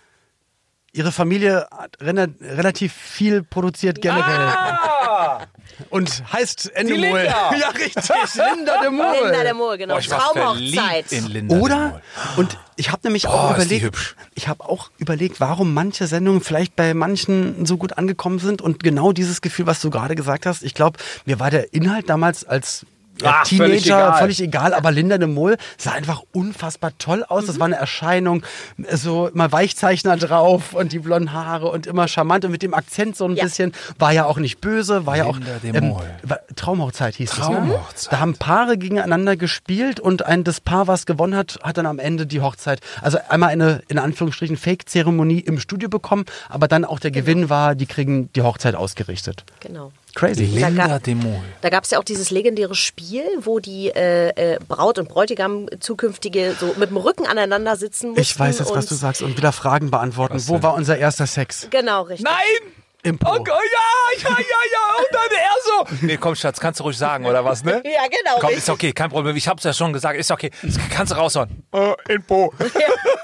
Ihre Familie hat relativ viel produziert generell. Ah! Und heißt Ende Die Mohl. Linda. Ja, richtig. Linda de Mohl. Linda der Mohl, genau. Boah, ich Traumhochzeit. in Linda de Oder? Mol. Und ich habe nämlich Boah, auch überlegt, hübsch. ich habe auch überlegt, warum manche Sendungen vielleicht bei manchen so gut angekommen sind und genau dieses Gefühl, was du gerade gesagt hast. Ich glaube, mir war der Inhalt damals als ja, Ach, völlig Teenager egal. völlig egal, aber Linda de Mol sah einfach unfassbar toll aus. Das war eine Erscheinung, so immer Weichzeichner drauf und die blonden Haare und immer charmant und mit dem Akzent so ein Ja. bisschen. War ja auch nicht böse, war ja auch Linda de Mol. war- Traumhochzeit hieß es. ne? Traumhochzeit. Da haben Paare gegeneinander gespielt und ein das Paar, was gewonnen hat, hat dann am Ende die Hochzeit, also einmal eine in Anführungsstrichen Fake-Zeremonie im Studio bekommen, aber dann auch der Gewinn war, die kriegen die Hochzeit ausgerichtet. Genau. Crazy. Linda ga- de Mol. Da gab es ja auch dieses legendäre Spiel, wo die äh, äh, Braut und Bräutigam zukünftige so mit dem Rücken aneinander sitzen mussten. Ich weiß jetzt, was du sagst und wieder Fragen beantworten. Was Wo denn? war unser erster Sex? Genau, richtig. Nein! Im Po. Oh Gott, ja, ja, ja, ja. Und dann er so. Nee, komm, Schatz, kannst du ruhig sagen, oder was, ne? Ja, genau. Komm, richtig. ist okay, kein Problem. Ich hab's ja schon gesagt, ist okay. Das kannst du raushauen. Äh, in Po.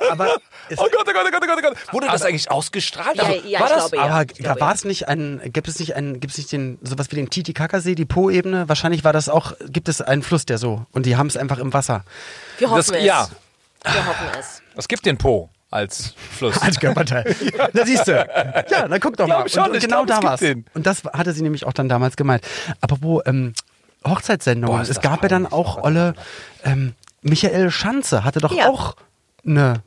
Aber, es, Oh Gott, oh Gott, oh Gott, oh Gott, oh Gott. Wurde das eigentlich ausgestrahlt? Ja, Also, ja, war ich das? glaube, ja. aber ich glaube, war ja. es nicht ein, gibt es nicht ein, gibt es nicht den, sowas wie den Titicacasee, die Po-Ebene? Wahrscheinlich war das auch, gibt es einen Fluss, der so, und die haben es einfach im Wasser. Wir hoffen Das, es. ja, Wir hoffen es. es gibt den Po als Fluss. Als Körperteil. Da siehst du. Ja, dann guck doch mal. schon, und, und genau glaub, da war's. den. Und das hatte sie nämlich auch dann damals gemeint. Apropos ähm, Hochzeitssendungen. Boah, ist es gab ja dann auch aber- Olle, ähm, Michael Schanze hatte doch Ja. auch eine,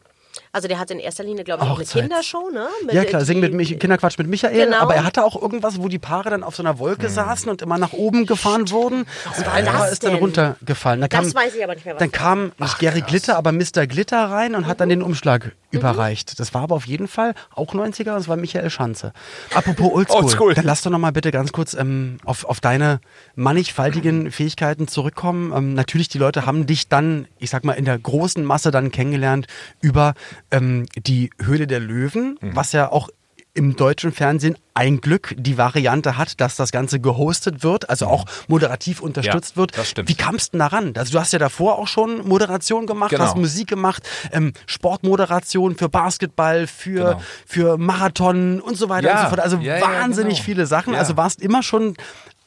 Also der hatte in erster Linie, glaube ich, auch eine Kindershow, ne? Mit ja klar, Sing mit mich, Kinderquatsch mit Michael, Genau. aber er hatte auch irgendwas, wo die Paare dann auf so einer Hm. Wolke saßen und immer nach oben gefahren wurden und war ein Paar das ist dann runtergefallen. Da Das kam, weiß ich aber nicht mehr, was Dann das kam nicht Gary Glitter, aber Mr. Glitter rein und hat dann den Umschlag Mhm. überreicht. Das war aber auf jeden Fall auch 90er, das war Michael Schanze. Apropos Oldschool, Oldschool. dann lass doch noch mal bitte ganz kurz ähm, auf, auf deine mannigfaltigen Fähigkeiten zurückkommen. Ähm, natürlich, die Leute haben dich dann, ich sag mal, in der großen Masse dann kennengelernt über ähm, die Höhle der Löwen, Mhm. was ja auch im deutschen Fernsehen ein Glück die Variante hat, dass das Ganze gehostet wird, also auch moderativ unterstützt Mhm. Ja, wird. das stimmt. Wie kamst du denn daran? Also du hast ja davor auch schon Moderation gemacht, Genau. hast Musik gemacht, ähm, Sportmoderation für Basketball, für, Genau. für Marathon und so weiter Ja, und so fort. Also ja, wahnsinnig genau. viele Sachen. Also warst immer schon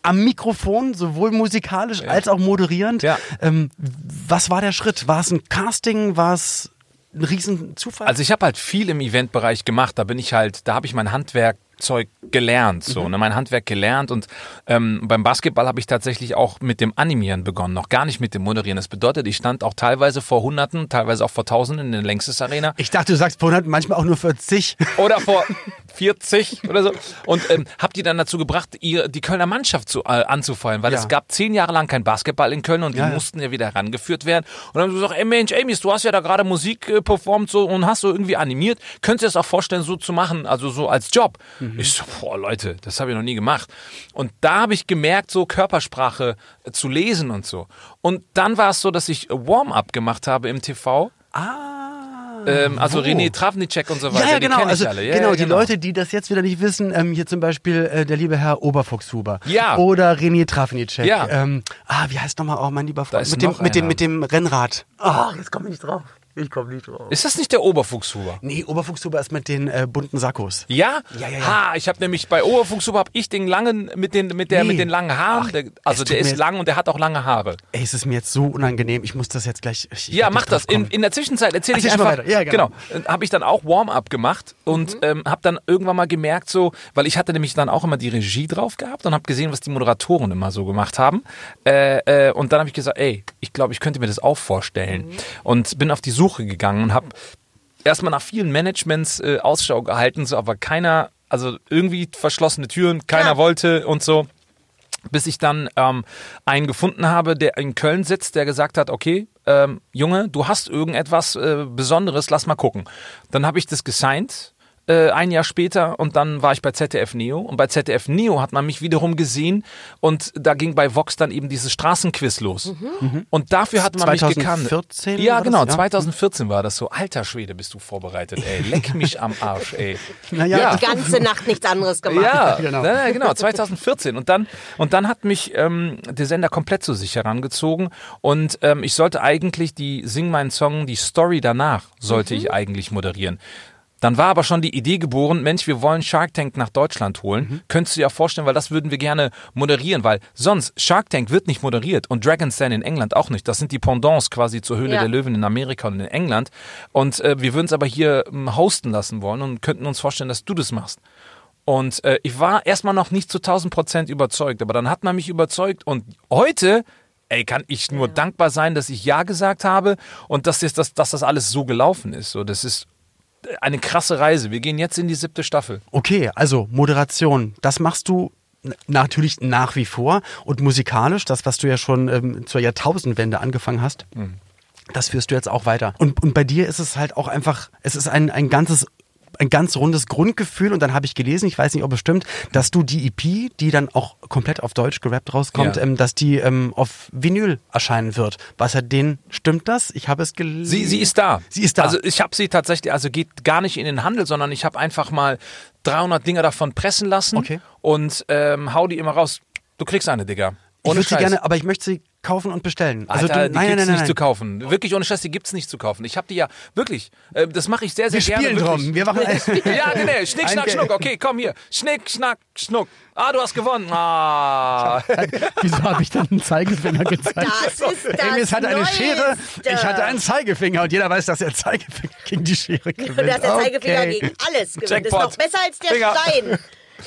am Mikrofon, sowohl musikalisch als auch moderierend. Ja. Ähm, was war der Schritt? War es ein Casting? War es ein Riesenzufall? Also ich habe halt viel im Eventbereich gemacht. Da bin ich halt, da habe ich mein Handwerkzeug gelernt, so, ne, mein Handwerk gelernt und ähm, beim Basketball habe ich tatsächlich auch mit dem Animieren begonnen, noch gar nicht mit dem Moderieren. Das bedeutet, ich stand auch teilweise vor Hunderten, teilweise auch vor Tausenden in der Längstes Arena ich dachte, du sagst vor 100, manchmal auch nur 40. oder vor 40 oder so und ähm, habe die dann dazu gebracht, ihr, die Kölner Mannschaft zu, äh, anzufeuern, weil Ja. es gab zehn Jahre lang kein Basketball in Köln und die Ja, ja. mussten ja wieder herangeführt werden. Und dann haben sie gesagt, ey Mensch, Amis, du hast ja da gerade Musik äh, performt so und hast so irgendwie animiert. Könntest du dir das auch vorstellen, so zu machen, also so als Job? Mhm. Ich so, boah Leute, das habe ich noch nie gemacht. Und da habe ich gemerkt, so Körpersprache äh, zu lesen und so. Und dann war es so, dass ich Warm-up gemacht habe im TV. Ähm, also René Travnicek und so weiter. Ja, ja, die genau. ich Also, alle. Ja, genau, ja, die Leute, die das jetzt wieder nicht wissen, ähm, hier zum Beispiel äh, der liebe Herr Oberfuchshuber. Ja. Oder René Trafnicek. Ja. Ähm, ah, wie heißt nochmal auch mein lieber Freund? ist Mit dem, mit, dem, mit dem Rennrad. Ah, jetzt komme ich nicht drauf. Ich komme nicht drauf. Ist das nicht der Oberfuchshuber? Nee, Oberfuchshuber ist mit den äh, bunten Sakkos. Ja? Ja, ja, ja. Ha, ich habe nämlich bei Oberfuchshuber habe ich den langen mit den mit der Nee. mit den langen Haaren, Ach, der, also es tut der mir ist lang und der hat auch lange Haare. Ey, es ist mir jetzt so unangenehm. Ich muss das jetzt gleich. Ich, ich Ja, werd mach nicht das. drauf In, kommen. in der Zwischenzeit erzähle ich Erzähl schon mal einfach. weiter. Ja, genau. Habe ich dann auch Warm-up gemacht und ähm, habe dann irgendwann mal gemerkt, so, weil ich hatte nämlich dann auch immer die Regie drauf gehabt und habe gesehen, was die Moderatoren immer so gemacht haben. Äh, äh, und dann habe ich gesagt, ey, ich glaube, ich könnte mir das auch vorstellen. Und bin auf die Suche gegangen und habe erstmal nach vielen Managements äh, Ausschau gehalten, so, aber keiner, also irgendwie verschlossene Türen, keiner Ja. wollte und so bis ich dann ähm, einen gefunden habe, der in Köln sitzt, der gesagt hat, okay, ähm, Junge, du hast irgendetwas äh, Besonderes, lass mal gucken. Dann habe ich das gesigned äh, ein Jahr später und dann war ich bei ZDF Neo und bei ZDF Neo hat man mich wiederum gesehen und da ging bei Vox dann eben dieses Straßenquiz los. Und dafür hat man mich gekannt. 2014 Ja, war das? genau, Ja. 2014 war das so. Alter Schwede, bist du vorbereitet, ey. Leck mich am Arsch, ey. Naja, Ja. Die ganze Nacht nichts anderes gemacht. Ja, Genau. genau. Ja, genau, 2014. Und dann, und dann hat mich ähm, der Sender komplett zu sich herangezogen. Und ähm, ich sollte eigentlich die Sing meinen Song, die Story danach, sollte ich eigentlich moderieren. Dann war aber schon die Idee geboren, Mensch, wir wollen Shark Tank nach Deutschland holen. Könntest du dir ja vorstellen, weil das würden wir gerne moderieren, weil sonst Shark Tank wird nicht moderiert und Dragon's Den in England auch nicht. Das sind die Pendants quasi zur Höhle Ja. der Löwen in Amerika und in England. Und äh, wir würden es aber hier ähm, hosten lassen wollen und könnten uns vorstellen, dass du das machst. Und äh, ich war erstmal noch nicht zu 1000 Prozent überzeugt, aber dann hat man mich überzeugt und heute, ey, kann ich nur dankbar sein, dass ich Ja gesagt habe und dass, jetzt das, dass das alles so gelaufen ist. So, das ist eine krasse Reise. Wir gehen jetzt in die siebte Staffel. Okay, also Moderation, das machst du natürlich nach wie vor und musikalisch, das, was du ja schon ähm, zur Jahrtausendwende angefangen hast, das führst du jetzt auch weiter. Und, und bei dir ist es halt auch einfach, es ist ein, ein ganzes ein ganz rundes Grundgefühl und dann habe ich gelesen, ich weiß nicht, ob es stimmt, dass du die EP, die dann auch komplett auf Deutsch gerappt rauskommt, Ja. ähm, dass die ähm, auf Vinyl erscheinen wird. Was hat den, stimmt das? Ich habe es gelesen. Sie, sie ist da. Sie ist da. Also ich habe sie tatsächlich, also geht gar nicht in den Handel, sondern ich habe einfach mal 300 Dinger davon pressen lassen Okay. und ähm, hau die immer raus. Du kriegst eine, Digga. ich Ohne würde sie gerne, aber ich möchte sie kaufen und bestellen. Also Alter, du, die nein, nein, gibt's nein, nicht nein. zu kaufen. Wirklich ohne Scheiß, die gibt's nicht zu kaufen. Ich habe die ja wirklich. Äh, das mache ich sehr, sehr Wir gerne. spielen wirklich. drum. Wir machen Ja, genau. Schnick, Ein schnack, Ge- schnuck. Okay, komm hier. Schnick, schnack, schnuck. Ah, du hast gewonnen. Ah. Wieso habe ich denn einen Zeigefinger gezeigt? Das ist das Amy hat eine Neueste. Schere, ich hatte einen Zeigefinger und jeder weiß, dass der Zeigefinger gegen die Schere gewinnt. Und dass der Zeigefinger Okay. gegen alles gewinnt. Jackpot. Ist noch besser als der Finger. Stein.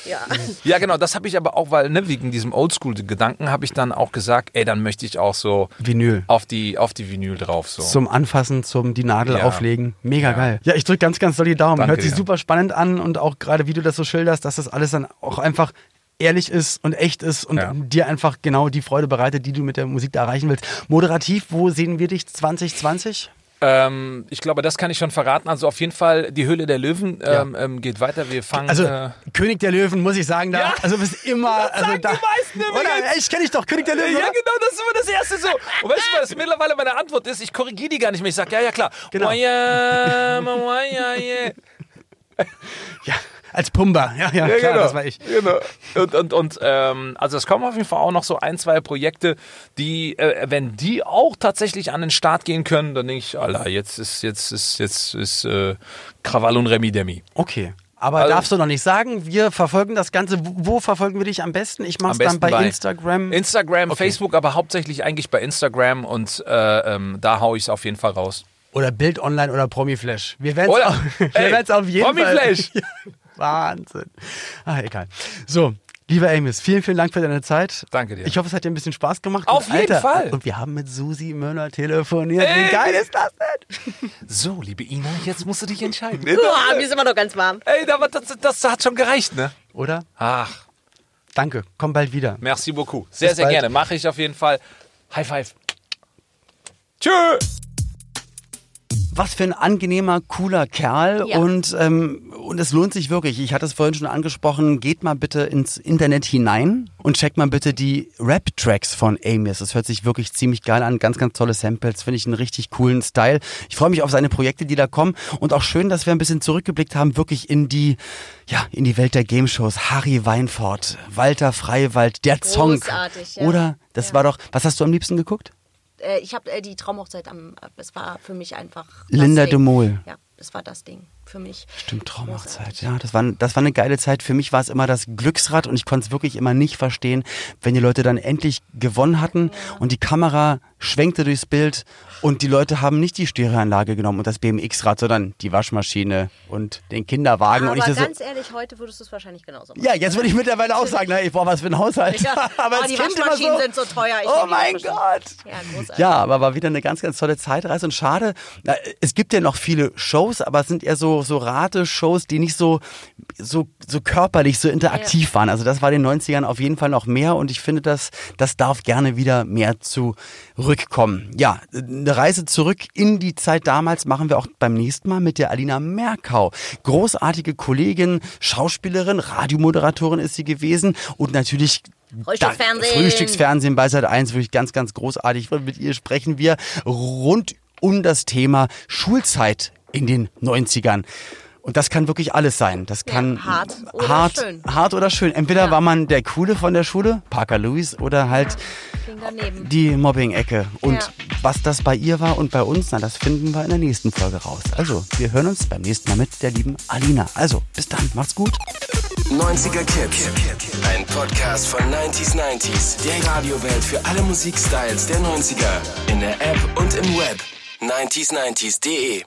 Ja. Ja, genau. Das habe ich aber auch, weil ne, wegen diesem Oldschool-Gedanken habe ich dann auch gesagt, ey, dann möchte ich auch so Vinyl. auf die, auf die Vinyl drauf. So. Zum Anfassen, zum die Nadel Ja. auflegen. Mega geil. Ja, ich drücke ganz, ganz doll die Daumen. Danke Hört sich dir. super spannend an und auch gerade wie du das so schilderst, dass das alles dann auch einfach ehrlich ist und echt ist und Ja. dir einfach genau die Freude bereitet, die du mit der Musik da erreichen willst. Moderativ, wo sehen wir dich 2020? Ähm, ich glaube, das kann ich schon verraten. Also auf jeden Fall, die Höhle der Löwen Ja. ähm, ähm, geht weiter. Wir fangen. Also äh, König der Löwen, muss ich sagen, da, Ja. also bist immer, also sagen da, die meisten oder? übrigens. Ich kenne dich doch, König der Löwen. Ja, oder? genau, das ist immer das Erste so. Und weißt du, was mittlerweile meine Antwort ist? Ich korrigiere die gar nicht mehr. Ich sage, ja, ja, klar. Genau. Oh, ja, ja, ja. Ja, als Pumba. Ja, ja, klar, das war ich. Genau. Und, und, und ähm, also es kommen auf jeden Fall auch noch so ein, zwei Projekte, die, äh, wenn die auch tatsächlich an den Start gehen können, dann denke ich, Alter, jetzt ist, jetzt ist, jetzt ist äh, Krawall und Remi Demi. Okay. Aber Also- darfst du noch nicht sagen, wir verfolgen das Ganze. Wo, verfolgen wir dich am besten? Ich mach's besten dann bei, Instagram. Instagram, Okay. Facebook, aber hauptsächlich eigentlich bei Instagram und äh, ähm, da hau ich es auf jeden Fall raus. oder Bild Online oder Promiflash. Wir werden es wir werden's auf jeden Promiflash. Fall. Wahnsinn. Ah, egal. So, lieber Amos, vielen, vielen Dank für deine Zeit. Danke dir. Ich hoffe, es hat dir ein bisschen Spaß gemacht. Auf Und, jeden Alter, Fall. Und wir haben mit Susi Möller telefoniert. Ey. Wie geil ist das denn? So, liebe Ina, jetzt musst du dich entscheiden. Uah, mir ist immer noch ganz warm. Ey, aber das, das hat schon gereicht, ne? Oder? Ach, Danke. Komm bald wieder. merci beaucoup. Sehr, Bis sehr bald. gerne. Mache ich auf jeden Fall. High five. Tschö. Was für ein angenehmer, cooler Kerl Ja. und, ähm, und es lohnt sich wirklich. Ich hatte es vorhin schon angesprochen. Geht mal bitte ins Internet hinein und checkt mal bitte die Rap-Tracks von Amius. Das hört sich wirklich ziemlich geil an. Ganz, ganz tolle Samples. Finde ich einen richtig coolen Style. Ich freue mich auf seine Projekte, die da kommen und auch schön, dass wir ein bisschen zurückgeblickt haben, wirklich in die, ja, in die Welt der Game-Shows. Harry Weinfurt, Walter Freiwald, der Zonk. Großartig, ja. Oder? Das Ja. war doch, was hast du am liebsten geguckt? Äh, ich habe äh, die Traumhochzeit am. Es war für mich einfach. Linda de Mol. Ja, das war das Ding für mich. Stimmt, Traumhochzeit. Ja, das war, das war eine geile Zeit. Für mich war es immer das Glücksrad und ich konnte es wirklich immer nicht verstehen, wenn die Leute dann endlich gewonnen hatten und die Kamera schwenkte durchs Bild und die Leute haben nicht die Stereoanlage genommen und das BMX-Rad, sondern die Waschmaschine und den Kinderwagen. Aber und ich so, ganz ehrlich, heute würdest du es wahrscheinlich genauso machen. ja, jetzt würde ich mittlerweile auch sagen, na, ich brauche was für einen Haushalt. Ja. aber Oh, die Waschmaschinen so, sind so teuer. Oh mein. Gott. Ja, großartig. Ja, aber war wieder eine ganz, ganz tolle Zeitreise und schade. na, Es gibt ja noch viele Shows, aber es sind eher so so, so Rateshows, die nicht so, so, so körperlich, so interaktiv waren. Also das war in den 90ern auf jeden Fall noch mehr und ich finde, das, das darf gerne wieder mehr zurückkommen. Ja, eine Reise zurück in die Zeit damals machen wir auch beim nächsten Mal mit der Alina Merkau. Großartige Kollegin, Schauspielerin, Radiomoderatorin ist sie gewesen und natürlich Frühstücksfernsehen. Da, Frühstücksfernsehen bei Sat 1, wirklich ganz, ganz großartig. Mit ihr sprechen wir rund um das Thema Schulzeit in den 90ern. Und das kann wirklich alles sein. Das kann hart oder hart, schön. hart oder schön. Entweder Ja. war man der Coole von der Schule, Parker Lewis, oder halt die Mobbing-Ecke. Und Ja. was das bei ihr war und bei uns, na, das finden wir in der nächsten Folge raus. Also, wir hören uns beim nächsten Mal mit der lieben Alina. Also, bis dann, macht's gut. 90er Kids. Ein Podcast von 90s 90s. Der Radiowelt für alle Musikstyles der 90er. In der App und im Web. 90s90s.de